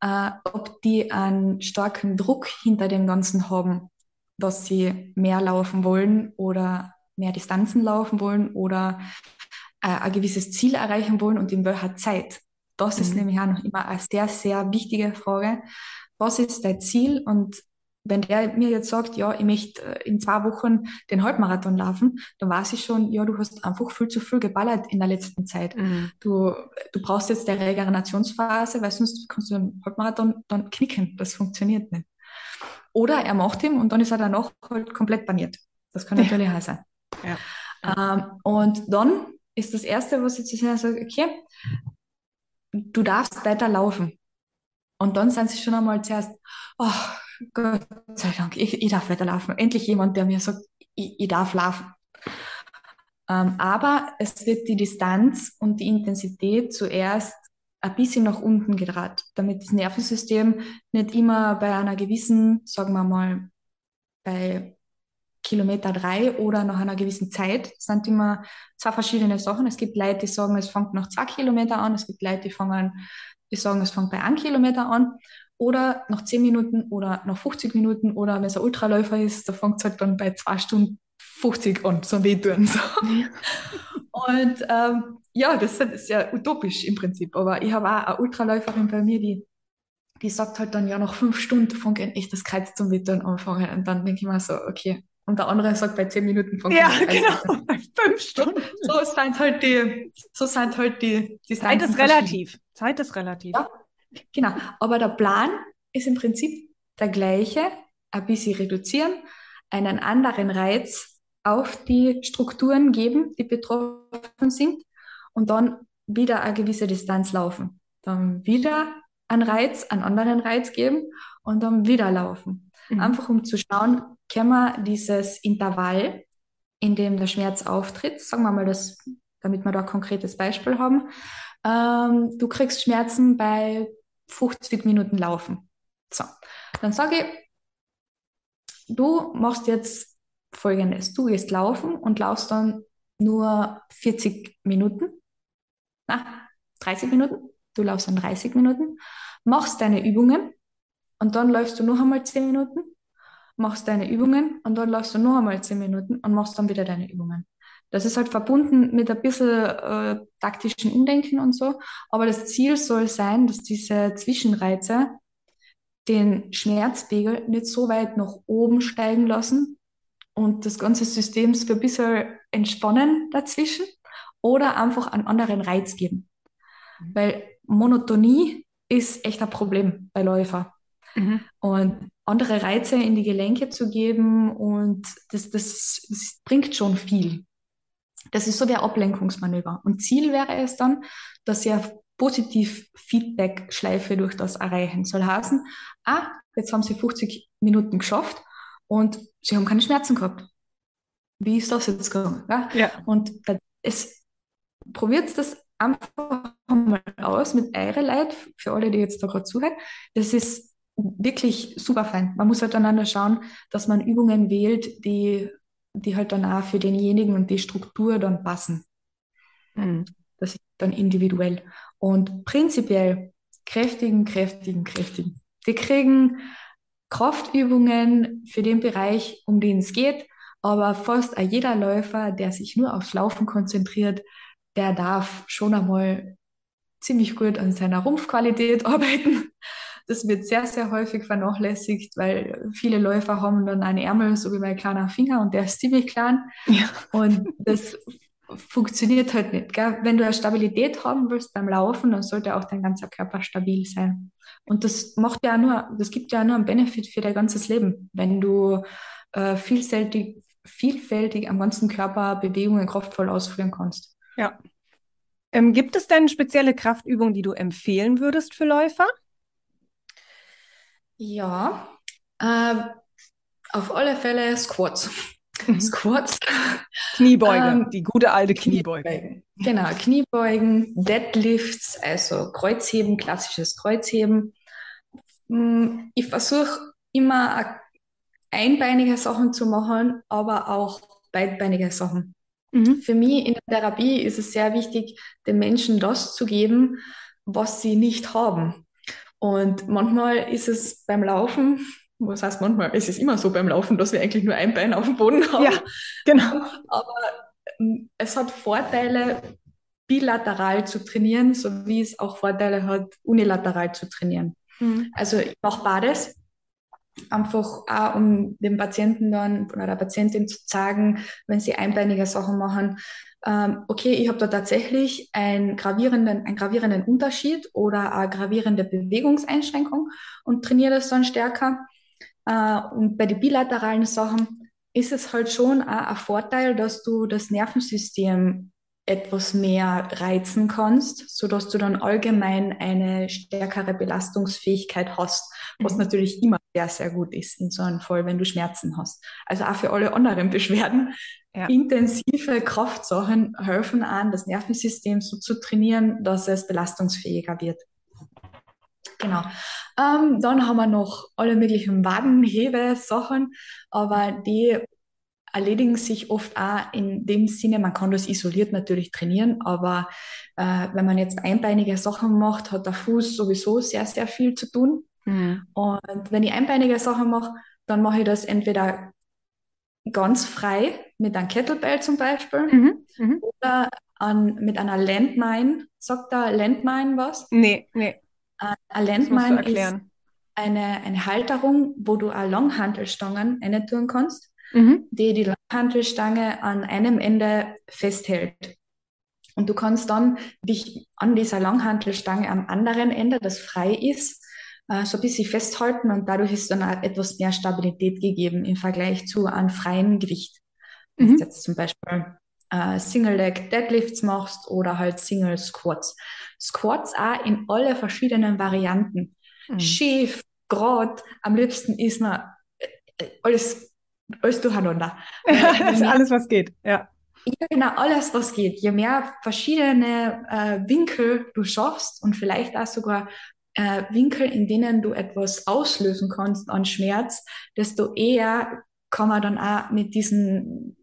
äh, ob die einen starken Druck hinter dem Ganzen haben, dass sie mehr laufen wollen oder mehr Distanzen laufen wollen oder äh, ein gewisses Ziel erreichen wollen und in welcher Zeit. Das mhm. ist nämlich auch noch immer eine sehr, sehr wichtige Frage. Was ist dein Ziel und wenn der mir jetzt sagt, ja, ich möchte äh, in zwei Wochen den Halbmarathon laufen, dann weiß ich schon, ja, du hast einfach viel zu viel geballert in der letzten Zeit. Mhm. Du, du brauchst jetzt der Regenerationsphase, weil sonst kannst du den Halbmarathon dann knicken. Das funktioniert nicht. Oder er macht ihn und dann ist er danach halt komplett baniert. Das kann natürlich ja. auch sein. Ja. Ähm, und dann ist das Erste, was ich zu sagen sage, okay, du darfst weiter laufen. Und dann sind sie schon einmal zuerst, oh, Gott sei Dank, ich, ich darf weiterlaufen. Endlich jemand, der mir sagt, ich, ich darf laufen. Ähm, aber es wird die Distanz und die Intensität zuerst ein bisschen nach unten gedreht, damit das Nervensystem nicht immer bei einer gewissen, sagen wir mal, bei Kilometer drei oder nach einer gewissen Zeit, sind immer zwei verschiedene Sachen. Es gibt Leute, die sagen, es fängt nach zwei Kilometer an, es gibt Leute, die fangen, die sagen, es fängt bei einem Kilometer an oder nach 10 Minuten oder nach 50 Minuten oder wenn es ein Ultraläufer ist, da fängt es halt dann bei 2 Stunden 50 an, so wehtun. So. Und ähm, ja, das ist ja utopisch im Prinzip. Aber ich habe auch eine Ultraläuferin bei mir, die, die sagt halt dann, ja, nach fünf Stunden fängt ein echtes Kreuz zum Wettern anfangen. Und dann denke ich mir so, okay. Und der andere sagt, bei zehn Minuten fängt Ja, genau, (laughs) bei fünf Stunden. So sind halt die, so sind halt die, die Zeit ist relativ. Zeit ist relativ. Ja, Genau, aber der Plan ist im Prinzip der gleiche, ein bisschen reduzieren, einen anderen Reiz auf die Strukturen geben, die betroffen sind und dann wieder eine gewisse Distanz laufen. Dann wieder einen Reiz, einen anderen Reiz geben und dann wieder laufen. Mhm. Einfach um zu schauen, können wir dieses Intervall in dem der Schmerz auftritt, sagen wir mal das, damit wir da ein konkretes Beispiel haben, ähm, du kriegst Schmerzen bei 50 Minuten Laufen. So, dann sage ich, du machst jetzt folgendes. Du gehst laufen und laufst dann nur 40 Minuten. Na, 30 Minuten. Du laufst dann 30 Minuten, machst deine Übungen und dann läufst du noch einmal 10 Minuten, machst deine Übungen und dann läufst du noch einmal 10 Minuten und machst dann wieder deine Übungen. Das ist halt verbunden mit ein bisschen äh, taktischen Umdenken und so. Aber das Ziel soll sein, dass diese Zwischenreize den Schmerzpegel nicht so weit nach oben steigen lassen und das ganze System für ein bisschen entspannen dazwischen oder einfach einen anderen Reiz geben. Mhm. Weil Monotonie ist echt ein Problem bei Läufer. Mhm. Und andere Reize in die Gelenke zu geben und das, das, das bringt schon viel. Das ist so ein Ablenkungsmanöver. Und Ziel wäre es dann, dass ihr positiv Feedback-Schleife durch das erreichen soll heißen, ah, jetzt haben sie 50 Minuten geschafft und sie haben keine Schmerzen gehabt. Wie ist das jetzt gegangen? Ja? ja. Und es probiert das einfach mal aus mit eure Leid, für alle, die jetzt da gerade zuhören. Das ist wirklich super fein. Man muss halt einander schauen, dass man Übungen wählt, die die halt dann auch für denjenigen und die Struktur dann passen. Mhm. Das ist dann individuell. Und prinzipiell kräftigen, kräftigen, kräftigen. Die kriegen Kraftübungen für den Bereich, um den es geht, aber fast jeder Läufer, der sich nur aufs Laufen konzentriert, der darf schon einmal ziemlich gut an seiner Rumpfqualität (laughs) arbeiten. Das wird sehr, sehr häufig vernachlässigt, weil viele Läufer haben dann einen Ärmel, so wie mein kleiner Finger, und der ist ziemlich klein. Ja. Und das funktioniert halt nicht. Gell? Wenn du eine Stabilität haben willst beim Laufen, dann sollte auch dein ganzer Körper stabil sein. Und das macht ja nur, das gibt ja nur einen Benefit für dein ganzes Leben, wenn du äh, vielfältig, vielfältig am ganzen Körper Bewegungen kraftvoll ausführen kannst. Ja. Ähm, gibt es denn spezielle Kraftübungen, die du empfehlen würdest für Läufer? Ja, äh, auf alle Fälle Squats. Mhm. Squats. Kniebeuge, ähm, die gute alte Kniebeuge. Kniebeugen. Genau, Kniebeugen, Deadlifts, also Kreuzheben, klassisches Kreuzheben. Hm, ich versuche immer einbeinige Sachen zu machen, aber auch beidbeinige Sachen. Mhm. Für mich in der Therapie ist es sehr wichtig, den Menschen das zu geben, was sie nicht haben. Und manchmal ist es beim Laufen, was heißt manchmal, es ist immer so beim Laufen, dass wir eigentlich nur ein Bein auf dem Boden haben. Ja, genau. Aber ähm, es hat Vorteile, bilateral zu trainieren, so wie es auch Vorteile hat, unilateral zu trainieren. Mhm. Also ich mache beides, einfach auch um dem Patienten dann oder der Patientin zu zeigen, wenn sie einbeinige Sachen machen, ähm, okay, ich habe da tatsächlich einen gravierenden, einen gravierenden Unterschied oder eine gravierende Bewegungseinschränkung und trainiere das dann stärker. Äh, und bei den bilateralen Sachen ist es halt schon ein Vorteil, dass du das Nervensystem etwas mehr reizen kannst, so dass du dann allgemein eine stärkere Belastungsfähigkeit hast, was mhm. natürlich immer sehr, sehr gut ist in so einem Fall, wenn du Schmerzen hast. Also auch für alle anderen Beschwerden. Ja. Intensive Kraftsachen helfen an, das Nervensystem so zu trainieren, dass es belastungsfähiger wird. Genau. Ähm, dann haben wir noch alle möglichen Wadenhebe-Sachen, aber die erledigen sich oft auch in dem Sinne, man kann das isoliert natürlich trainieren, aber äh, wenn man jetzt einbeinige Sachen macht, hat der Fuß sowieso sehr, sehr viel zu tun. Mhm. Und wenn ich einbeinige Sachen mache, dann mache ich das entweder ganz frei mit einem Kettlebell zum Beispiel mhm. Mhm. oder an, mit einer Landmine. Sagt da Landmine was? Nee, nee. Äh, eine Landmine ist eine, eine Halterung, wo du auch Langhantelstangen rein tun kannst mhm. die die Langhantelstange an einem Ende festhält. Und du kannst dann dich an dieser Langhantelstange am anderen Ende, das frei ist, äh, so ein bisschen festhalten und dadurch ist dann auch etwas mehr Stabilität gegeben im Vergleich zu einem freien Gewicht. Mhm. Wenn du jetzt zum Beispiel äh, Single Leg Deadlifts machst oder halt Single Squats. Squats auch in alle verschiedenen Varianten. Mhm. Schief, gerade, am liebsten ist man äh, alles alles durcheinander. (laughs) das ist alles, was geht, ja. Ja, genau, alles, was geht. Je mehr verschiedene äh, Winkel du schaffst und vielleicht auch sogar äh, Winkel, in denen du etwas auslösen kannst an Schmerz, desto eher kann man dann auch mit, diesen,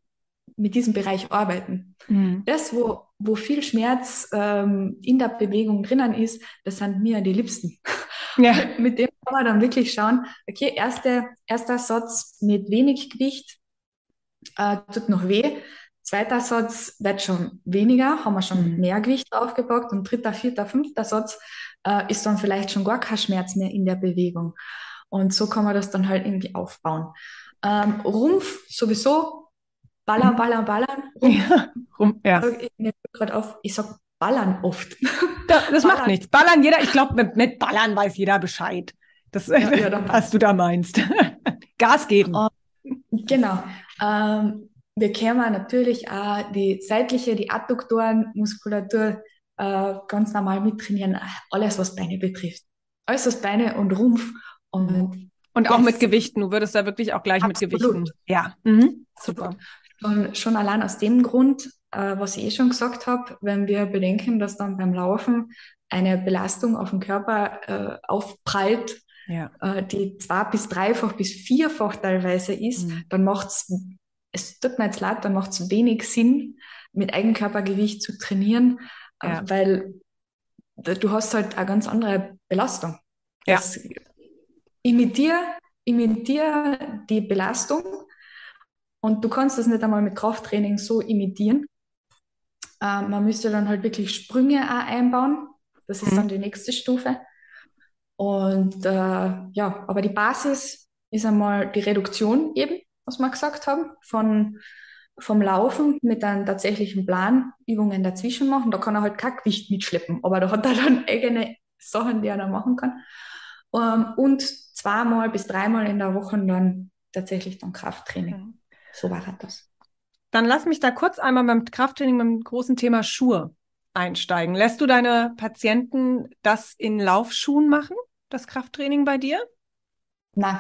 mit diesem Bereich arbeiten. Mhm. Das, wo, wo viel Schmerz ähm, in der Bewegung drinnen ist, das sind mir die Liebsten. (laughs) Ja. (laughs) mit dem kann man dann wirklich schauen, okay, erste, erster Satz mit wenig Gewicht, äh, tut noch weh. Zweiter Satz wird schon weniger, haben wir schon mhm. mehr Gewicht draufgepackt und dritter, vierter, fünfter Satz äh, ist dann vielleicht schon gar kein Schmerz mehr in der Bewegung. Und so kann man das dann halt irgendwie aufbauen. Ähm, Rumpf sowieso, ballern, mhm. ballern, ballern. Rumpf. (laughs) Ja, Rumpf, ja. Ich, ich, auf, ich sag ballern oft. (laughs) Da, das ballern. macht nichts. Ballern jeder, ich glaube, mit, mit, Ballern weiß jeder Bescheid. Das, ja, ja, (laughs) was du da meinst. (laughs) Gas geben. Uh, genau. Ähm, wir kennen natürlich auch die seitliche, die Adduktorenmuskulatur äh, ganz normal mittrainieren. Alles, was Beine betrifft. Alles, was Beine und Rumpf und und auch mit Gewichten. Du würdest da wirklich auch gleich Absolut. mit Gewichten. Ja, mhm. super. Schon, schon allein aus dem Grund, äh, was ich eh schon gesagt habe, wenn wir bedenken, dass dann beim Laufen eine Belastung auf den Körper äh, aufprallt, ja. äh, die zwei bis dreifach bis vierfach teilweise ist, mhm. dann macht es, es tut mir jetzt leid, dann macht es wenig Sinn, mit Eigenkörpergewicht zu trainieren, äh, ja. weil du hast halt eine ganz andere Belastung. Ja. Das imitiere, imitiere die Belastung und du kannst das nicht einmal mit Krafttraining so imitieren. Äh, man müsste dann halt wirklich Sprünge auch einbauen. Das ist mhm. dann die nächste Stufe. Und äh, ja, aber die Basis ist einmal die Reduktion eben, was wir gesagt haben, von, vom Laufen mit einem tatsächlichen Plan, Übungen dazwischen machen. Da kann er halt kein Gewicht mitschleppen, aber da hat er dann (laughs) eigene Sachen, die er da machen kann. Ähm, und zweimal bis dreimal in der Woche dann tatsächlich dann Krafttraining. Mhm. So war das. Dann lass mich da kurz einmal beim Krafttraining beim großen Thema Schuhe einsteigen. Lässt du deine Patienten das in Laufschuhen machen, das Krafttraining bei dir? Nein.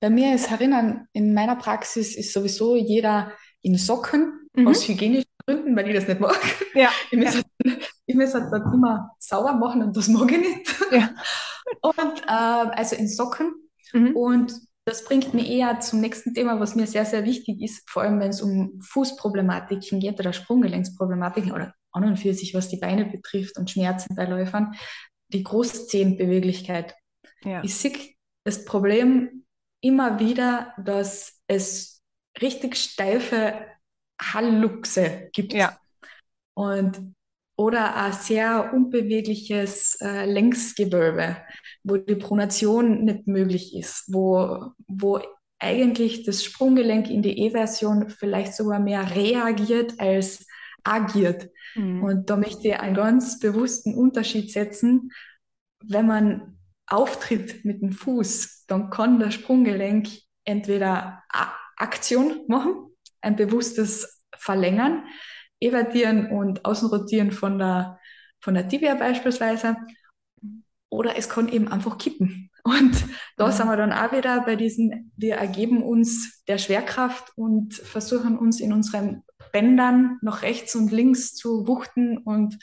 Bei mir ist erinnern, in meiner Praxis ist sowieso jeder in Socken mhm. aus hygienischen Gründen, weil ich das nicht mag. Ja. (laughs) Ich muss, ja. Halt, dort immer sauber machen und das mag ich nicht. Ja. (laughs) Und äh, also in Socken. Mhm. Und das bringt mich eher zum nächsten Thema, was mir sehr, sehr wichtig ist, vor allem wenn es um Fußproblematiken geht oder Sprunggelenksproblematiken oder an und für sich, was die Beine betrifft und Schmerzen bei Läufern, die Großzehenbeweglichkeit. Ja. Ich sehe das Problem immer wieder, dass es richtig steife Halluchse gibt. Ja. Und oder ein sehr unbewegliches äh, Längsgewölbe, wo die Pronation nicht möglich ist, wo, wo eigentlich das Sprunggelenk in die E-Version vielleicht sogar mehr reagiert als agiert. Mhm. Und da möchte ich einen ganz bewussten Unterschied setzen. Wenn man auftritt mit dem Fuß, dann kann das Sprunggelenk entweder A Aktion machen, ein bewusstes Verlängern, evertieren und außenrotieren von der, von der Tibia beispielsweise. Oder es kann eben einfach kippen. Und da sind wir dann auch wieder bei diesen, wir ergeben uns der Schwerkraft und versuchen uns in unseren Bändern nach rechts und links zu wuchten und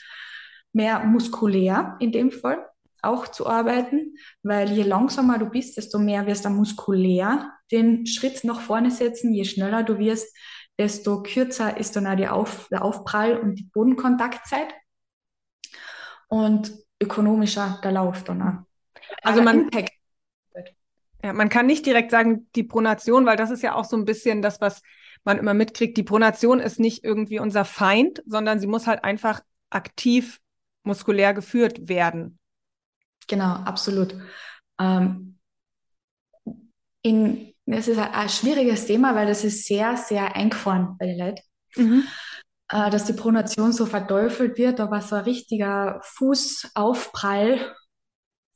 mehr muskulär in dem Fall auch zu arbeiten, weil je langsamer du bist, desto mehr wirst du muskulär den Schritt nach vorne setzen. Je schneller du wirst, desto kürzer ist dann auch Auf, der Aufprall und die Bodenkontaktzeit und ökonomischer der Lauf dann. Also man, ja, man kann nicht direkt sagen, die Pronation, weil das ist ja auch so ein bisschen das, was man immer mitkriegt. Die Pronation ist nicht irgendwie unser Feind, sondern sie muss halt einfach aktiv muskulär geführt werden. Genau, absolut. Ähm, in es ist ein, ein, schwieriges Thema, weil das ist sehr, sehr eingefahren bei den Leuten. Mhm. Äh, dass die Pronation so verteufelt wird, aber so ein richtiger Fußaufprall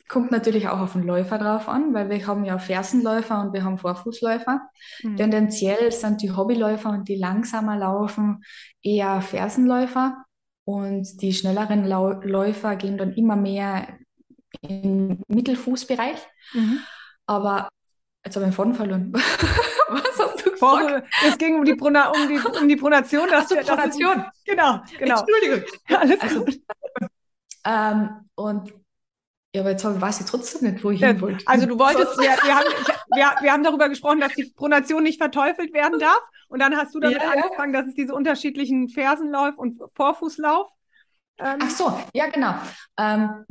kommt natürlich auch auf den Läufer drauf an, weil wir haben ja Fersenläufer und wir haben Vorfußläufer. Mhm. Tendenziell sind die Hobbyläufer und die langsamer laufen eher Fersenläufer und die schnelleren Lau Läufer gehen dann immer mehr im Mittelfußbereich. Mhm. Aber Jetzt habe ich den Faden verloren. (laughs) Gefragt? Es ging um die, Prona um die, um die Pronation. Dass Ach, Pronation. Das, genau, genau. Entschuldigung. Alles also, gut. Ähm, und ja, aber jetzt weiß ich trotzdem nicht, wo ich hin wollte. Also du wolltest, wir, wir, haben, wir, wir haben darüber gesprochen, dass die Pronation nicht verteufelt werden darf. Und dann hast du damit ja, angefangen, dass es diese unterschiedlichen Fersenlauf und Vorfußlauf. Ähm, Ach so, ja genau. Ähm,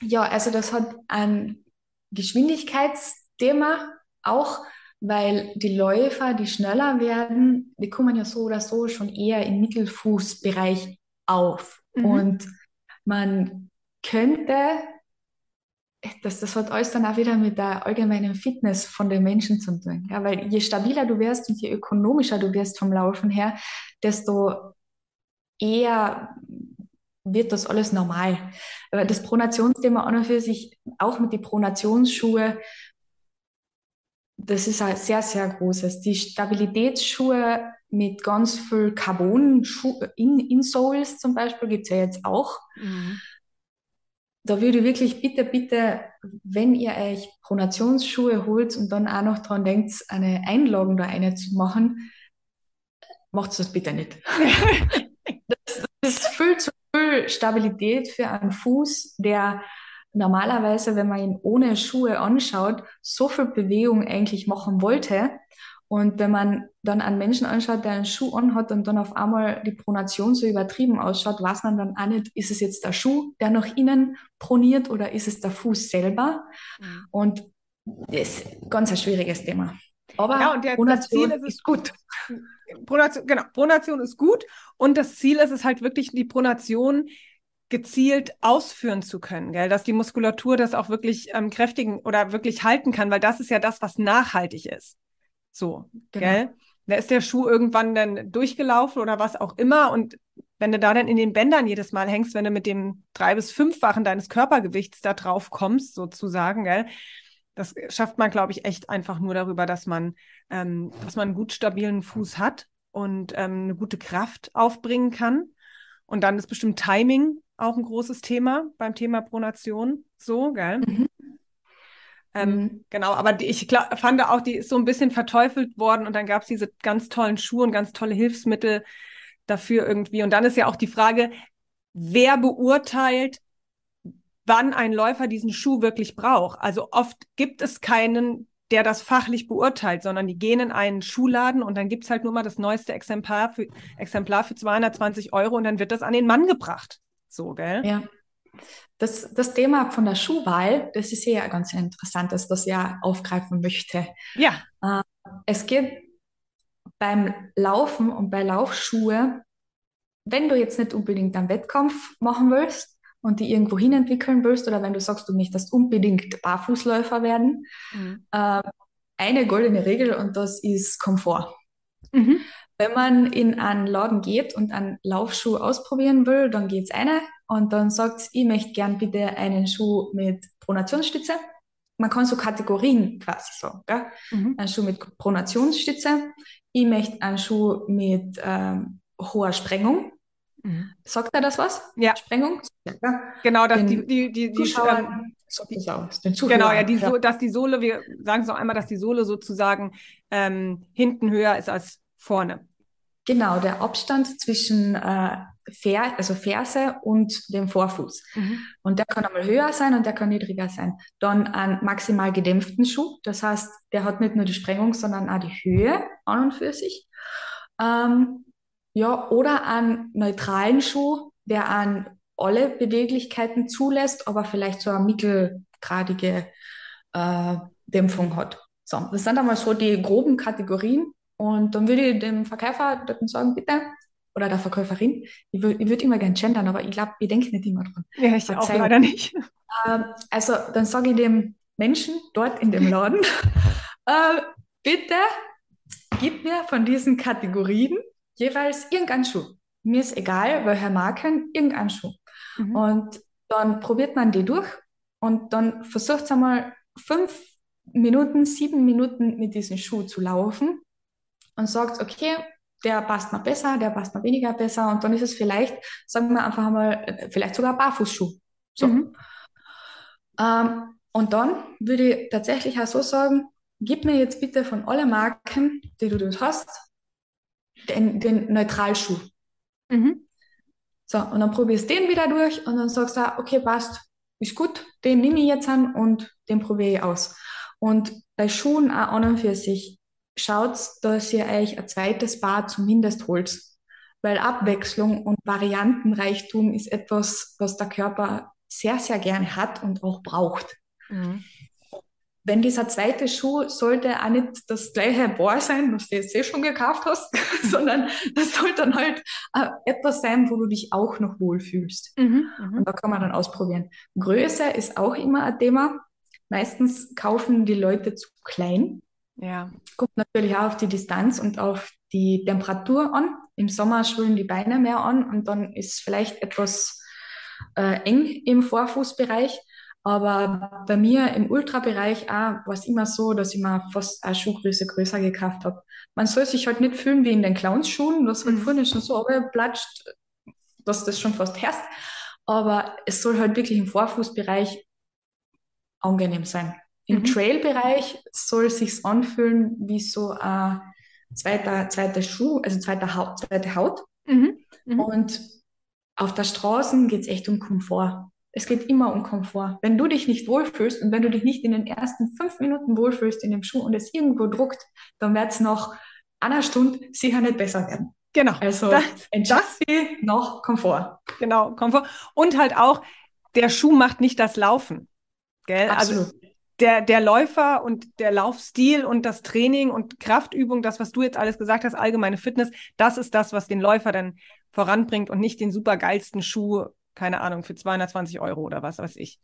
ja, also das hat ein Geschwindigkeitsthema auch, weil die Läufer, die schneller werden, die kommen ja so oder so schon eher im Mittelfußbereich auf. Mhm. Und man könnte, das, das hat alles dann auch wieder mit der allgemeinen Fitness von den Menschen zu tun. Ja, weil je stabiler du wirst und je ökonomischer du wirst vom Laufen her, desto eher wird das alles normal. Aber das Pronationsthema an und für sich, auch mit den Pronationsschuhe, das ist ein sehr, sehr großes. Die Stabilitätsschuhe mit ganz viel Carbon in Insoles zum Beispiel gibt es ja jetzt auch. Mhm. Da würde ich wirklich bitte, bitte, wenn ihr euch Pronationsschuhe holt und dann auch noch dran denkt, eine Einladung da eine zu machen, macht das bitte nicht. (laughs) das, das ist viel zu viel Stabilität für einen Fuß, der normalerweise, wenn man ihn ohne Schuhe anschaut, so viel Bewegung eigentlich machen wollte. Und wenn man dann einen Menschen anschaut, der einen Schuh anhat und dann auf einmal die Pronation so übertrieben ausschaut, weiß man dann auch nicht, ist es jetzt der Schuh, der nach innen proniert oder ist es der Fuß selber? Mhm. Und das ist ganz ein schwieriges Thema. Aber ja, der, Pronation ist, ist gut. Pronation, genau, Pronation ist gut und das Ziel ist es halt wirklich, die Pronation gezielt ausführen zu können, gell? dass die Muskulatur das auch wirklich ähm, kräftigen oder wirklich halten kann, weil das ist ja das, was nachhaltig ist. So, genau. gell? Da ist der Schuh irgendwann dann durchgelaufen oder was auch immer und wenn du da dann in den Bändern jedes Mal hängst, wenn du mit dem drei- bis fünffachen deines Körpergewichts da drauf kommst, sozusagen, gell? Das schafft man, glaube ich, echt einfach nur darüber, dass man, ähm, dass man einen gut stabilen Fuß hat und ähm, eine gute Kraft aufbringen kann. Und dann ist bestimmt Timing auch ein großes Thema beim Thema Pronation. So, gell? Mhm. Ähm, mhm. Genau, aber die, ich glaub, fand auch, die ist so ein bisschen verteufelt worden und dann gab es diese ganz tollen Schuhe und ganz tolle Hilfsmittel dafür irgendwie. Und dann ist ja auch die Frage, wer beurteilt, wann ein Läufer diesen Schuh wirklich braucht. Also oft gibt es keinen, der das fachlich beurteilt, sondern die gehen in einen Schuhladen und dann gibt es halt nur mal das neueste Exemplar für, Exemplar für 220 Euro und dann wird das an den Mann gebracht. So, gell? Ja. Das, das Thema von der Schuhwahl, das ist ja ganz interessant, dass das ja aufgreifen möchte. Ja. Äh, es geht beim Laufen und bei Laufschuhe, wenn du jetzt nicht unbedingt einen Wettkampf machen willst und die irgendwo hin entwickeln willst, oder wenn du sagst, du möchtest unbedingt Barfußläufer werden, mhm. äh, eine goldene Regel und das ist Komfort. Mhm. Wenn man in einen Laden geht und einen Laufschuh ausprobieren will, dann geht's eine und dann sagt, ich möchte gern bitte einen Schuh mit Pronationsstütze. Man kann so Kategorien quasi sagen. Gell? Mhm. Ein Schuh mit Pronationsstütze. Ich möchte einen Schuh mit ähm, hoher Sprengung. Mhm. Sagt er das was? Ja. Sprengung? Ja. Genau, dass die, die, die, die ähm, Genau, ja, die, ja. dass die Sohle, wir sagen es noch einmal, dass die Sohle sozusagen ähm, hinten höher ist als vorne. Genau, der Abstand zwischen äh, Fer also Ferse und dem Vorfuß. Mhm. Und der kann einmal höher sein und der kann niedriger sein. Dann einen maximal gedämpften Schuh, das heißt, der hat nicht nur die Sprengung, sondern auch die Höhe an und für sich. Ähm, ja, oder einen neutralen Schuh, der an alle Beweglichkeiten zulässt, aber vielleicht so eine mittelgradige äh, Dämpfung hat. So, das sind einmal so die groben Kategorien. Und dann würde ich dem Verkäufer sagen, bitte, oder der Verkäuferin, ich würde würd immer gerne gendern, aber ich glaube, ich denke nicht immer dran. Ja, ich Verzeihung. auch leider nicht. Ähm, also dann sage ich dem Menschen dort in dem Laden, (laughs) äh, bitte gib mir von diesen Kategorien jeweils irgendeinen Schuh. Mir ist egal, welcher Marken, irgendeinen Schuh. Mhm. Und dann probiert man die durch und dann versucht es einmal fünf Minuten, sieben Minuten mit diesem Schuh zu laufen und sagt, okay, der passt mir besser, der passt mir weniger besser und dann ist es vielleicht, sagen wir einfach mal, äh, vielleicht sogar Barfußschuh. So. Mhm. Ähm, und dann würde ich tatsächlich auch so sagen, gib mir jetzt bitte von allen Marken, die du dort hast, den, den Neutralschuh. Mhm. So, und dann probierst du den wieder durch und dann sagst du, okay, passt, ist gut, den nehme ich jetzt an und den probiere ich aus. Und bei Schuhen auch an und für sich schaut, dass ihr euch ein zweites Paar zumindest holt. Weil Abwechslung und Variantenreichtum ist etwas, was der Körper sehr, sehr gerne hat und auch braucht. Mhm wenn dieser zweite Schuh sollte auch nicht das gleiche Bohr sein, was du jetzt eh schon gekauft hast, (laughs) sondern das sollte dann halt äh, etwas sein, wo du dich auch noch wohlfühlst. Mhm, mhm, Und da kann man dann ausprobieren. Größe ist auch immer ein Thema. Meistens kaufen die Leute zu klein. Ja. Kommt natürlich auch auf die Distanz und auf die Temperatur an. Im Sommer schwullen die Beine mehr an und dann ist vielleicht etwas äh, eng im Vorfußbereich. Aber bei mir im Ultrabereich war es immer so, dass ich mir fast eine Schuhgröße größer gekauft habe. Man soll sich halt nicht fühlen wie in den Clownsschuhen, was halt mhm. vorne schon so platscht, dass das schon fast herrscht. Aber es soll halt wirklich im Vorfußbereich angenehm sein. Im mhm. Trailbereich soll es sich anfühlen wie so ein zweiter, zweiter Schuh, also zweiter Haut, zweite Haut. Mhm. Mhm. Und auf der Straße geht es echt um Komfort. Es geht immer um Komfort. Wenn du dich nicht wohlfühlst und wenn du dich nicht in den ersten fünf Minuten wohlfühlst in dem Schuh und es irgendwo druckt, dann wird es nach einer Stunde sicher nicht besser werden. Genau. Also das, das noch Komfort. Genau, Komfort. Und halt auch, der Schuh macht nicht das Laufen. Gell? Also Absolut. Also der, der Läufer und der Laufstil und das Training und Kraftübung, das, was du jetzt alles gesagt hast, allgemeine Fitness, das ist das, was den Läufer dann voranbringt und nicht den super geilsten Schuh keine Ahnung, für 220 Euro oder was weiß ich.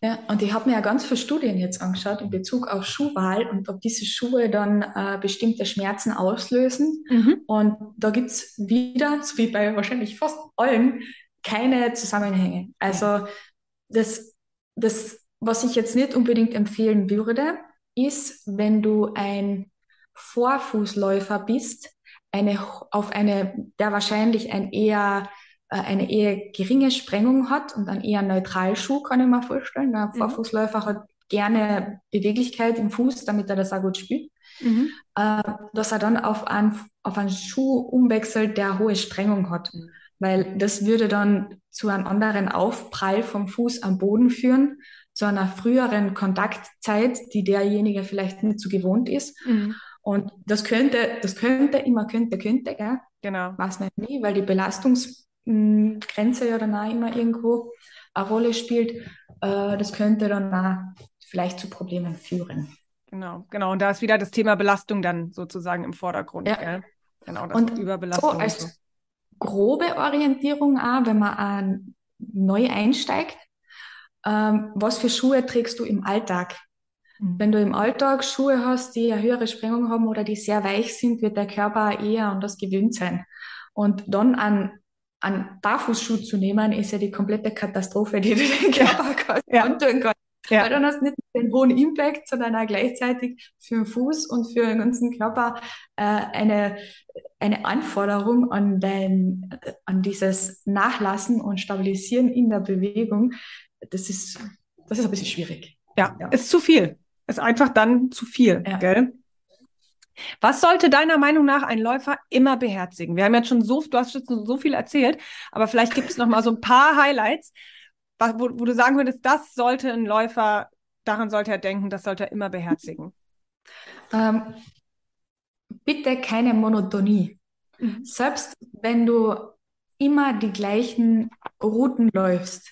Ja, und ich habe mir ja ganz viele Studien jetzt angeschaut in Bezug auf Schuhwahl und ob diese Schuhe dann äh, bestimmte Schmerzen auslösen. Mhm. Und da gibt es wieder, so wie bei wahrscheinlich fast allen, keine Zusammenhänge. Also das, das, was ich jetzt nicht unbedingt empfehlen würde, ist, wenn du ein Vorfußläufer bist, eine, auf eine, der wahrscheinlich ein eher äh, eine eher geringe Sprengung hat und einen eher Neutralschuh, kann ich mir vorstellen. Ein mhm. Vorfußläufer hat gerne Beweglichkeit im Fuß, damit er das auch gut spielt. Mhm. Äh, dass er dann auf einen, auf einen Schuh umwechselt, der hohe Sprengung hat. Mhm. Weil das würde dann zu einem anderen Aufprall vom Fuß am Boden führen, zu einer früheren Kontaktzeit, die derjenige vielleicht nicht so gewohnt ist. Mhm. Und das könnte, das könnte immer, könnte, könnte, gell? Genau. Weiß nicht nie, weil die Belastungs Grenze ja dann auch immer irgendwo eine Rolle spielt, äh, das könnte dann auch vielleicht zu Problemen führen. Genau, genau. Und da ist wieder das Thema Belastung dann sozusagen im Vordergrund. Ja. Gell? Genau, das und Überbelastung. So als so. grobe Orientierung auch, wenn man neu einsteigt, ähm, was für Schuhe trägst du im Alltag? Mhm. Wenn du im Alltag Schuhe hast, die eine höhere Sprengung haben oder die sehr weich sind, wird der Körper eher an das gewöhnt sein. Und dann an einen Barfußschuh zu nehmen, ist ja die komplette Katastrophe, die du den (laughs) Körper ja. antun kannst. Ja. Weil dann hast du nicht den hohen Impact, sondern auch gleichzeitig für den Fuß und für den ganzen Körper äh, eine, eine Anforderung an, dein, an dieses Nachlassen und Stabilisieren in der Bewegung. Das ist, das ist ein bisschen schwierig. Ja, ja. ist zu viel. Ist einfach dann zu viel, ja. gell? Was sollte deiner Meinung nach ein Läufer immer beherzigen? Wir haben jetzt schon so, du hast schon so viel erzählt, aber vielleicht gibt es noch mal so ein paar Highlights, wo, wo, du sagen würdest, das sollte ein Läufer, daran sollte er denken, das sollte er immer beherzigen. Ähm, bitte keine Monotonie. Mhm. Selbst wenn du immer die gleichen Routen läufst,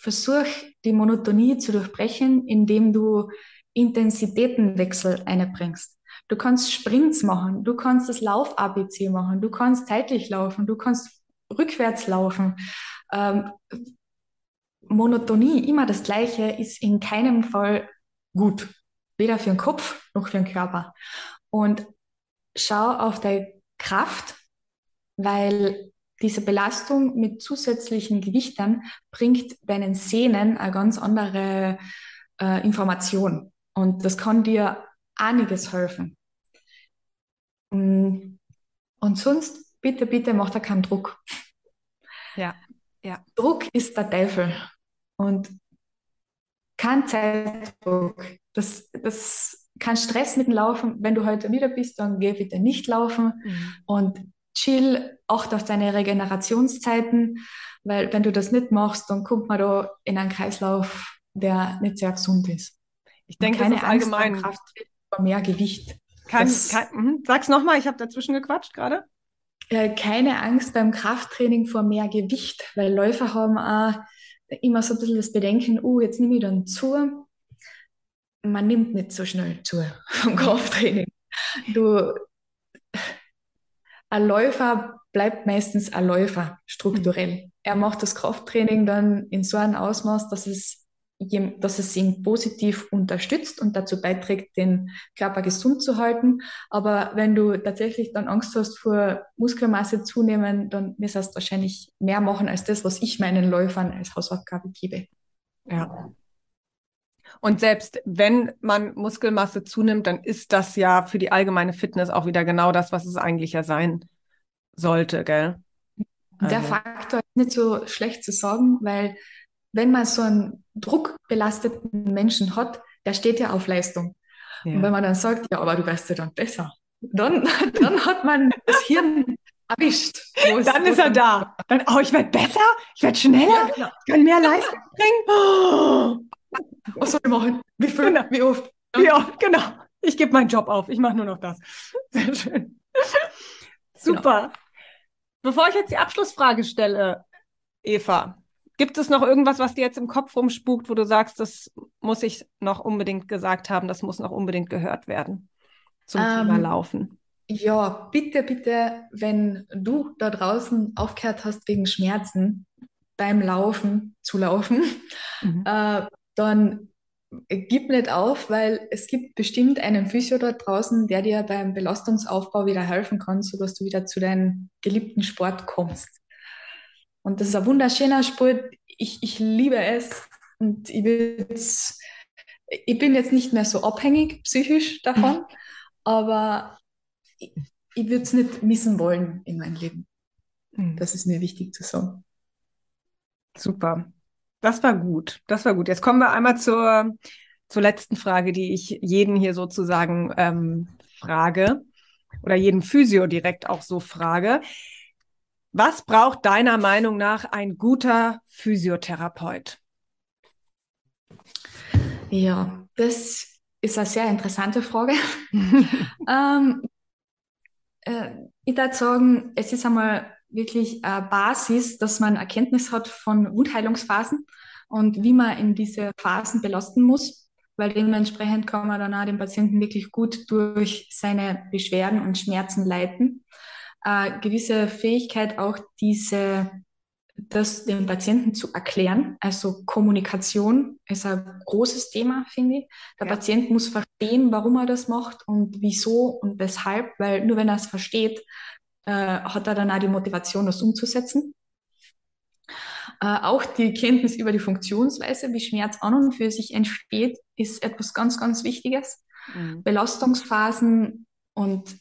versuch die Monotonie zu durchbrechen, indem du Intensitätenwechsel einbringst. Du kannst Sprints machen, du kannst das Lauf-ABC machen, du kannst zeitlich laufen, du kannst rückwärts laufen. Ähm, Monotonie, immer das Gleiche, ist in keinem Fall gut. Weder für den Kopf noch für den Körper. Und schau auf deine Kraft, weil diese Belastung mit zusätzlichen Gewichtern bringt deinen Sehnen eine ganz andere äh, Information. Und das kann dir einiges helfen. Mm. Und sonst, bitte, bitte macht da keinen Druck. Ja, ja. Druck ist der Teufel. Und kein Zeitdruck. Das, das kein Stress mit dem Laufen. Wenn du heute wieder bist, dann geh bitte nicht laufen mhm. und chill, acht auf deine Regenerationszeiten, weil wenn du das nicht machst, dann kommt man da in einen Kreislauf, der nicht sehr gesund ist. Ich denke, keine das ist Angst allgemein. Kraft mehr Gewicht. Kein, kein, mhm. sag's nochmal, ich habe dazwischen gequatscht gerade. Äh, keine Angst beim Krafttraining vor mehr Gewicht, weil Läufer haben auch immer so ein bisschen das Bedenken, oh, jetzt nehme ich dann zu. Man nimmt nicht so schnell zu (laughs) vom Krafttraining. Du, ein Läufer bleibt meistens ein Läufer strukturell. Er macht das Krafttraining dann in so einem Ausmaß, dass es dass es ihn positiv unterstützt und dazu beiträgt, den Körper gesund zu halten. Aber wenn du tatsächlich dann Angst hast vor Muskelmasse zunehmen, dann wirst du wahrscheinlich mehr machen als das, was ich meinen Läufern als Hausaufgabe gebe. Ja. Und selbst wenn man Muskelmasse zunimmt, dann ist das ja für die allgemeine Fitness auch wieder genau das, was es eigentlich ja sein sollte, gell? Also. Der Faktor ist nicht so schlecht zu sagen, weil wenn man so einen druckbelasteten Menschen hat, der steht ja auf Leistung. Ja. Und wenn man dann sagt, ja, aber du wirst ja dann besser, dann, (laughs) dann hat man das Hirn erwischt. Dann ist er da. Dann, oh, ich werde besser, ich werde schneller, ja, genau. ich kann mehr Leistung bringen. Oh. Was soll ich machen? Wie viel? Genau. Wie oft? Ja, genau. Ich gebe meinen Job auf. Ich mache nur noch das. Sehr schön. Super. Genau. Bevor ich jetzt die Abschlussfrage stelle, Eva, Gibt es noch irgendwas, was dir jetzt im Kopf rumspukt, wo du sagst, das muss ich noch unbedingt gesagt haben, das muss noch unbedingt gehört werden zum ähm, Thema Laufen? Ja, bitte, bitte, wenn du da draußen aufgehört hast wegen Schmerzen beim Laufen zu laufen, mhm. äh, dann gib nicht auf, weil es gibt bestimmt einen Physio dort draußen, der dir beim Belastungsaufbau wieder helfen kann, sodass du wieder zu deinem geliebten Sport kommst. Und das ist ein wunderschöner Sport. Ich, ich liebe es. Und ich, ich bin jetzt nicht mehr so abhängig psychisch davon, (laughs) aber ich, ich würde es nicht missen wollen in meinem Leben. Mhm. Das ist mir wichtig zu sagen. Super. Das war gut. Das war gut. Jetzt kommen wir einmal zur, zur letzten Frage, die ich jeden hier sozusagen ähm, frage oder jeden Physio direkt auch so frage. Was braucht deiner Meinung nach ein guter Physiotherapeut? Ja, das ist eine sehr interessante Frage. (laughs) ähm, äh, ich würde sagen, es ist einmal wirklich eine Basis, dass man Erkenntnis hat von Wundheilungsphasen und wie man in diese Phasen belasten muss, weil dementsprechend kann man dann auch den Patienten wirklich gut durch seine Beschwerden und Schmerzen leiten äh, gewisse Fähigkeit, auch diese, das dem Patienten zu erklären. Also Kommunikation ist ein großes Thema, finde ich. Der ja. Patient muss verstehen, warum er das macht und wieso und weshalb, weil nur wenn er es versteht, äh, hat er dann auch die Motivation, das umzusetzen. Äh, auch die Kenntnis über die Funktionsweise, wie Schmerz an und für sich entsteht, ist etwas ganz, ganz Wichtiges. Mhm. Belastungsphasen und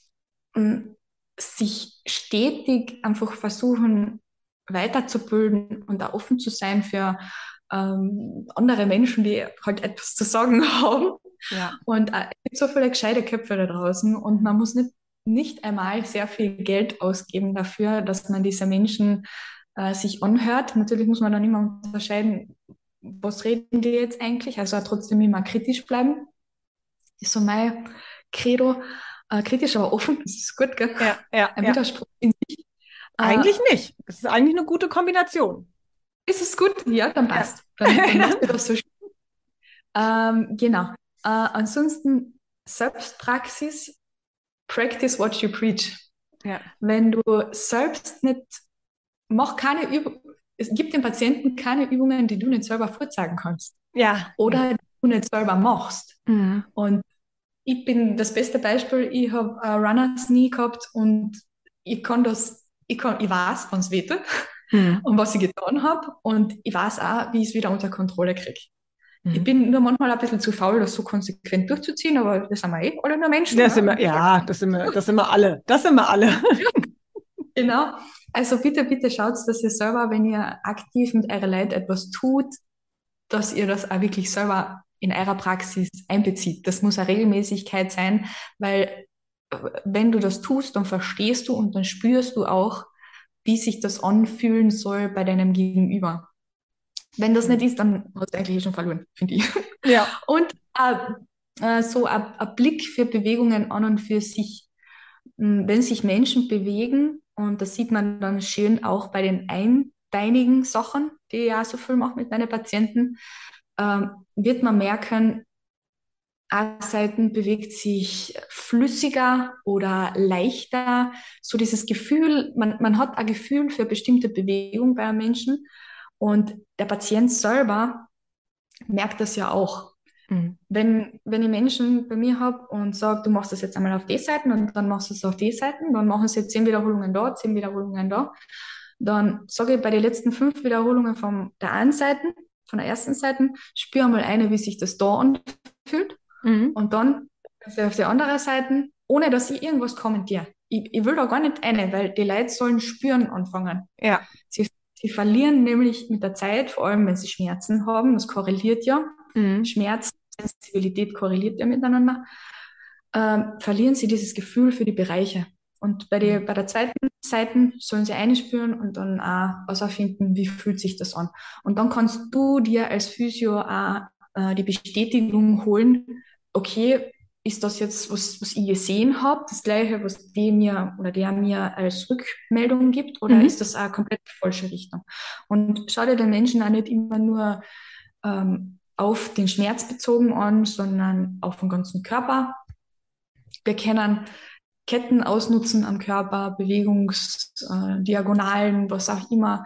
mm, sich stetig einfach versuchen weiterzubilden und auch offen zu sein für ähm, andere Menschen, die halt etwas zu sagen (laughs) haben. Ja. Und äh, es gibt so viele gescheite Köpfe da draußen und man muss nicht, nicht einmal sehr viel Geld ausgeben dafür, dass man diese Menschen äh, sich anhört. Natürlich muss man dann immer unterscheiden, was reden die jetzt eigentlich, also trotzdem immer kritisch bleiben. Das ist so mein Credo. Äh, kritisch, aber offen, das ist gut, gell? Ja, ja. Ein ja. Widerspruch in sich. Eigentlich äh, nicht. Das ist eigentlich eine gute Kombination. Ist es gut? Ja, dann passt. Ja. Dann, dann das so (laughs) ähm, Genau. Äh, ansonsten Selbstpraxis, practice what you preach. Ja. Wenn du selbst nicht, mach keine Übung, es gibt den Patienten keine Übungen, die du nicht selber vorzeigen kannst. Ja. Oder du nicht selber machst. Mhm. Und ich bin das beste Beispiel. Ich habe ein Runners Knee gehabt und ich kann das, ich, kann, ich weiß, wann es wehtut mhm. (laughs) und was ich getan habe. Und ich weiß auch, wie ich es wieder unter Kontrolle kriege. Mhm. Ich bin nur manchmal ein bisschen zu faul, das so konsequent durchzuziehen, aber das sind wir eh alle nur Menschen. Das sind wir, ja, das sind wir, das sind wir alle. Das sind wir alle. (laughs) genau. Also bitte, bitte schaut, dass ihr selber, wenn ihr aktiv mit eurer Leid etwas tut, dass ihr das auch wirklich selber in eurer Praxis einbezieht. Das muss eine Regelmäßigkeit sein, weil äh, wenn du das tust, dann verstehst du und dann spürst du auch, wie sich das anfühlen soll bei deinem Gegenüber. Wenn das nicht ist, dann hast du eigentlich eh schon verloren, finde ich. Ja. (laughs) Und äh, äh, so ein Blick für Bewegungen an und für sich. Hm, wenn sich Menschen bewegen, und das sieht man dann schön auch bei den einbeinigen Sachen, die ich ja so viel mache mit meinen Patienten, äh, wird man merken, eine Seite bewegt sich flüssiger oder leichter. So dieses Gefühl, man, man hat ein Gefühl für bestimmte Bewegung bei einem Menschen und der Patient selber merkt das ja auch. Mhm. Wenn, wenn ich Menschen bei mir habe und sage, du machst das jetzt einmal auf die Seiten und dann machst du es auf die Seiten, dann machen sie zehn Wiederholungen da, zehn Wiederholungen da, dann sage ich bei den letzten fünf Wiederholungen von der einen Seite, von der ersten Seite, spüre mal eine, wie sich das da anfühlt mhm. und dann auf die andere Seite, ohne dass ich irgendwas kommentiere. Ich, ich will da gar nicht eine, weil die Leute sollen spüren anfangen. Ja. Sie, sie verlieren nämlich mit der Zeit, vor allem wenn sie Schmerzen haben, das korreliert ja. Mhm. Schmerz Sensibilität korreliert ja miteinander, äh, verlieren sie dieses Gefühl für die Bereiche. Und bei, die, mhm. bei der zweiten Seite sollen sie einspüren und dann auch herausfinden, wie fühlt sich das an. Und dann kannst du dir als Physio auch äh, die Bestätigung holen, okay, ist das jetzt, was, was ich gesehen habe, das gleiche, was die mir oder der mir als Rückmeldung gibt, oder mhm. ist das auch komplett falsche Richtung? Und schau dir den Menschen auch nicht immer nur ähm, auf den Schmerz bezogen an, sondern auf den ganzen Körper. Wir können Ketten ausnutzen am Körper, Bewegungsdiagonalen, äh, was auch immer,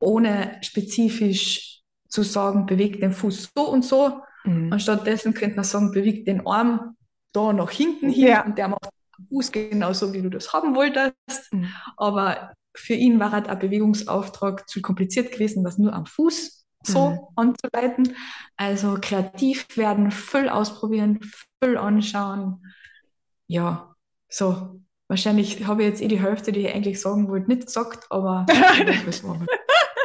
ohne spezifisch zu sagen, bewegt den Fuß so und so. Mhm. Und stattdessen könnte man sagen, bewegt den Arm da nach hinten hin ja. und der macht den Fuß genauso, wie du das haben wolltest. Mhm. Aber für ihn war halt ein Bewegungsauftrag zu kompliziert gewesen, was nur am Fuß so mhm. anzuleiten. Also kreativ werden, voll ausprobieren, voll anschauen. Ja, so. Wahrscheinlich habe ich jetzt eh die Hälfte, die ich eigentlich sagen wollte, nicht gesagt, aber (laughs)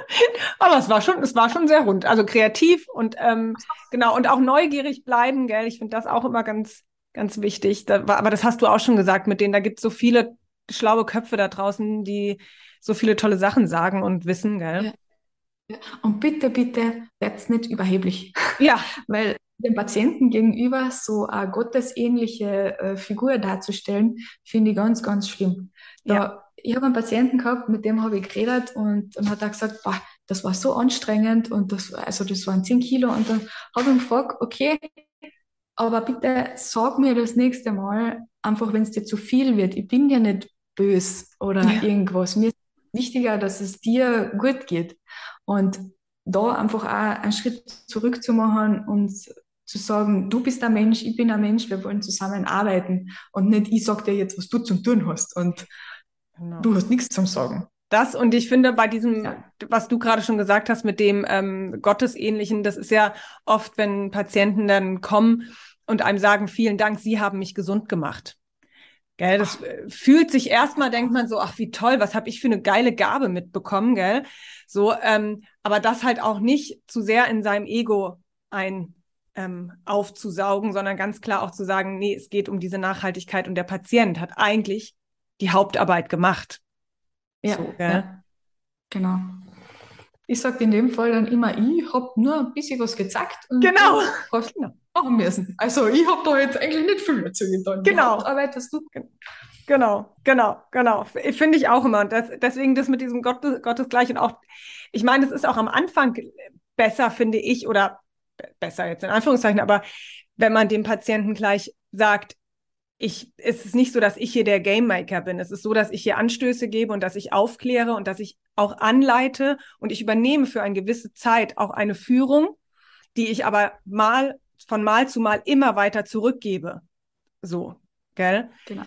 (laughs) aber es war schon, es war schon sehr rund. Also kreativ und ähm, genau und auch neugierig bleiben, gell? Ich finde das auch immer ganz, ganz wichtig. Da, aber das hast du auch schon gesagt, mit denen, da gibt es so viele schlaue Köpfe da draußen, die so viele tolle Sachen sagen und wissen, gell? Ja. Und bitte, bitte, werdet nicht überheblich. Ja. (laughs) Weil dem Patienten gegenüber so eine gottesähnliche äh, Figur darzustellen, finde ich ganz, ganz schlimm. Da, ja. Ich habe einen Patienten gehabt, mit dem habe ich geredet und dann hat er gesagt, boah, das war so anstrengend und das, also das waren 10 Kilo und dann habe ich ihn gefragt, okay, aber bitte sag mir das nächste Mal einfach, wenn es dir zu viel wird. Ich bin ja nicht böse oder ja. irgendwas. Mir ist wichtiger, dass es dir gut geht. Und da einfach auch einen Schritt zurück zu machen und zu sagen, du bist ein Mensch, ich bin ein Mensch, wir wollen zusammenarbeiten und nicht ich sag dir jetzt, was du zum tun hast und genau. du hast nichts zum Sagen. Das und ich finde bei diesem, ja. was du gerade schon gesagt hast mit dem ähm, Gottesähnlichen, das ist ja oft, wenn Patienten dann kommen und einem sagen, vielen Dank, Sie haben mich gesund gemacht. Gell, das ach. fühlt sich erstmal, denkt man so, ach wie toll, was habe ich für eine geile Gabe mitbekommen, gell? So, ähm, aber das halt auch nicht zu sehr in seinem Ego ein ähm, aufzusaugen, sondern ganz klar auch zu sagen, nee, es geht um diese Nachhaltigkeit und der Patient hat eigentlich die Hauptarbeit gemacht. Ja, so, ja. genau. Ich sage in dem Fall dann immer, ich habe nur ein bisschen was gezeigt. Und genau. genau machen müssen. Also ich habe da jetzt eigentlich nicht viel dazu getan. Genau. Arbeitest du? Genau, genau, genau. Finde ich auch immer. Das, deswegen das mit diesem Gott, Gottesgleich und auch, ich meine, es ist auch am Anfang besser, finde ich, oder besser jetzt in Anführungszeichen, aber wenn man dem Patienten gleich sagt, ich, es ist nicht so, dass ich hier der Game Maker bin. Es ist so, dass ich hier Anstöße gebe und dass ich aufkläre und dass ich auch anleite und ich übernehme für eine gewisse Zeit auch eine Führung, die ich aber mal von Mal zu Mal immer weiter zurückgebe. So, gell? Genau.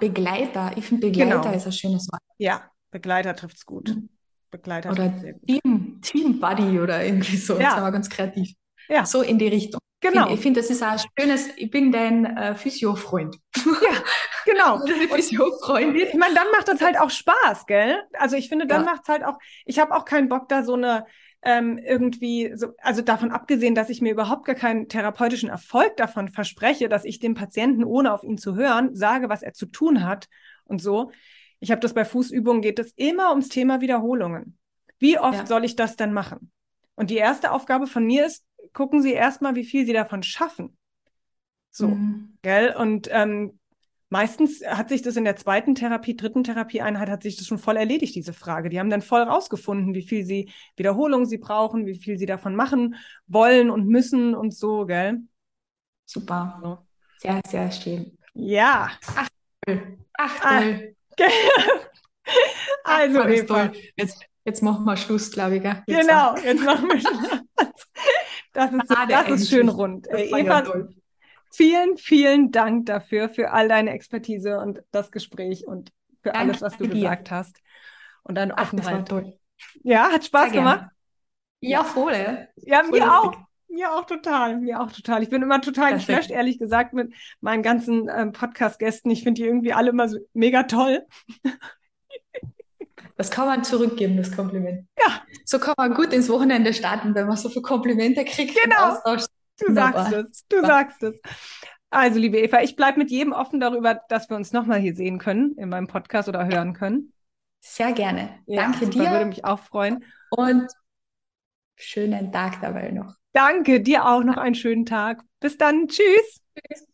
Begleiter, ich finde Begleiter genau. ist ein schönes Wort. Ja, Begleiter trifft es gut. Mhm. Begleiter oder Team, Team Buddy oder irgendwie so. Ja. Das war ganz kreativ. Ja. So in die Richtung. Genau. Ich finde, das ist ein schönes, ich bin dein äh, Physio-Freund. Ja, (laughs) genau. Physio-Freundin. Ich meine, dann macht das halt auch Spaß, gell? Also ich finde, dann ja. macht es halt auch, ich habe auch keinen Bock, da so eine ähm, irgendwie so, also davon abgesehen, dass ich mir überhaupt gar keinen therapeutischen Erfolg davon verspreche, dass ich dem Patienten, ohne auf ihn zu hören, sage, was er zu tun hat und so. Ich habe das bei Fußübungen, geht es immer ums Thema Wiederholungen. Wie oft ja. soll ich das denn machen? Und die erste Aufgabe von mir ist, gucken Sie erstmal, wie viel Sie davon schaffen. So, mhm. gell? Und ähm, meistens hat sich das in der zweiten Therapie, dritten Therapieeinheit hat sich das schon voll erledigt, diese Frage. Die haben dann voll rausgefunden, wie viel sie Wiederholung sie brauchen, wie viel sie davon machen wollen und müssen und so, gell? Super. So. Sehr, sehr schön. Ja. Ach, toll. Ach, ah, toll. also, Ach, Eva. Jetzt, jetzt machen wir Schluss, glaube ich. Jetzt genau, jetzt machen wir Schluss. (laughs) Das ist, so, das ist schön rund. Eva, ja vielen, vielen Dank dafür, für all deine Expertise und das Gespräch und für Danke alles, was du dir. gesagt hast. Und deine Ach, Offenheit. Ja, hat Spaß gemacht? Ja, voll. Ja, ja mir lustig. auch. Mir auch total, mir auch total. Ich bin immer total geflasht, ehrlich gesagt, mit meinen ganzen ähm, Podcast-Gästen. Ich finde die irgendwie alle immer so mega toll. (laughs) Das kann man zurückgeben, das Kompliment. Ja. So kann man gut ins Wochenende starten, wenn man so viele Komplimente kriegt. Genau. Du sagst es. Du sagst es. Also, liebe Eva, ich bleibe mit jedem offen darüber, dass wir uns nochmal hier sehen können in meinem Podcast oder hören können. Sehr gerne. Ja, Danke super, dir. Würde mich auch freuen. Und schönen Tag dabei noch. Danke, dir auch noch einen schönen Tag. Bis dann. Tschüss. Tschüss.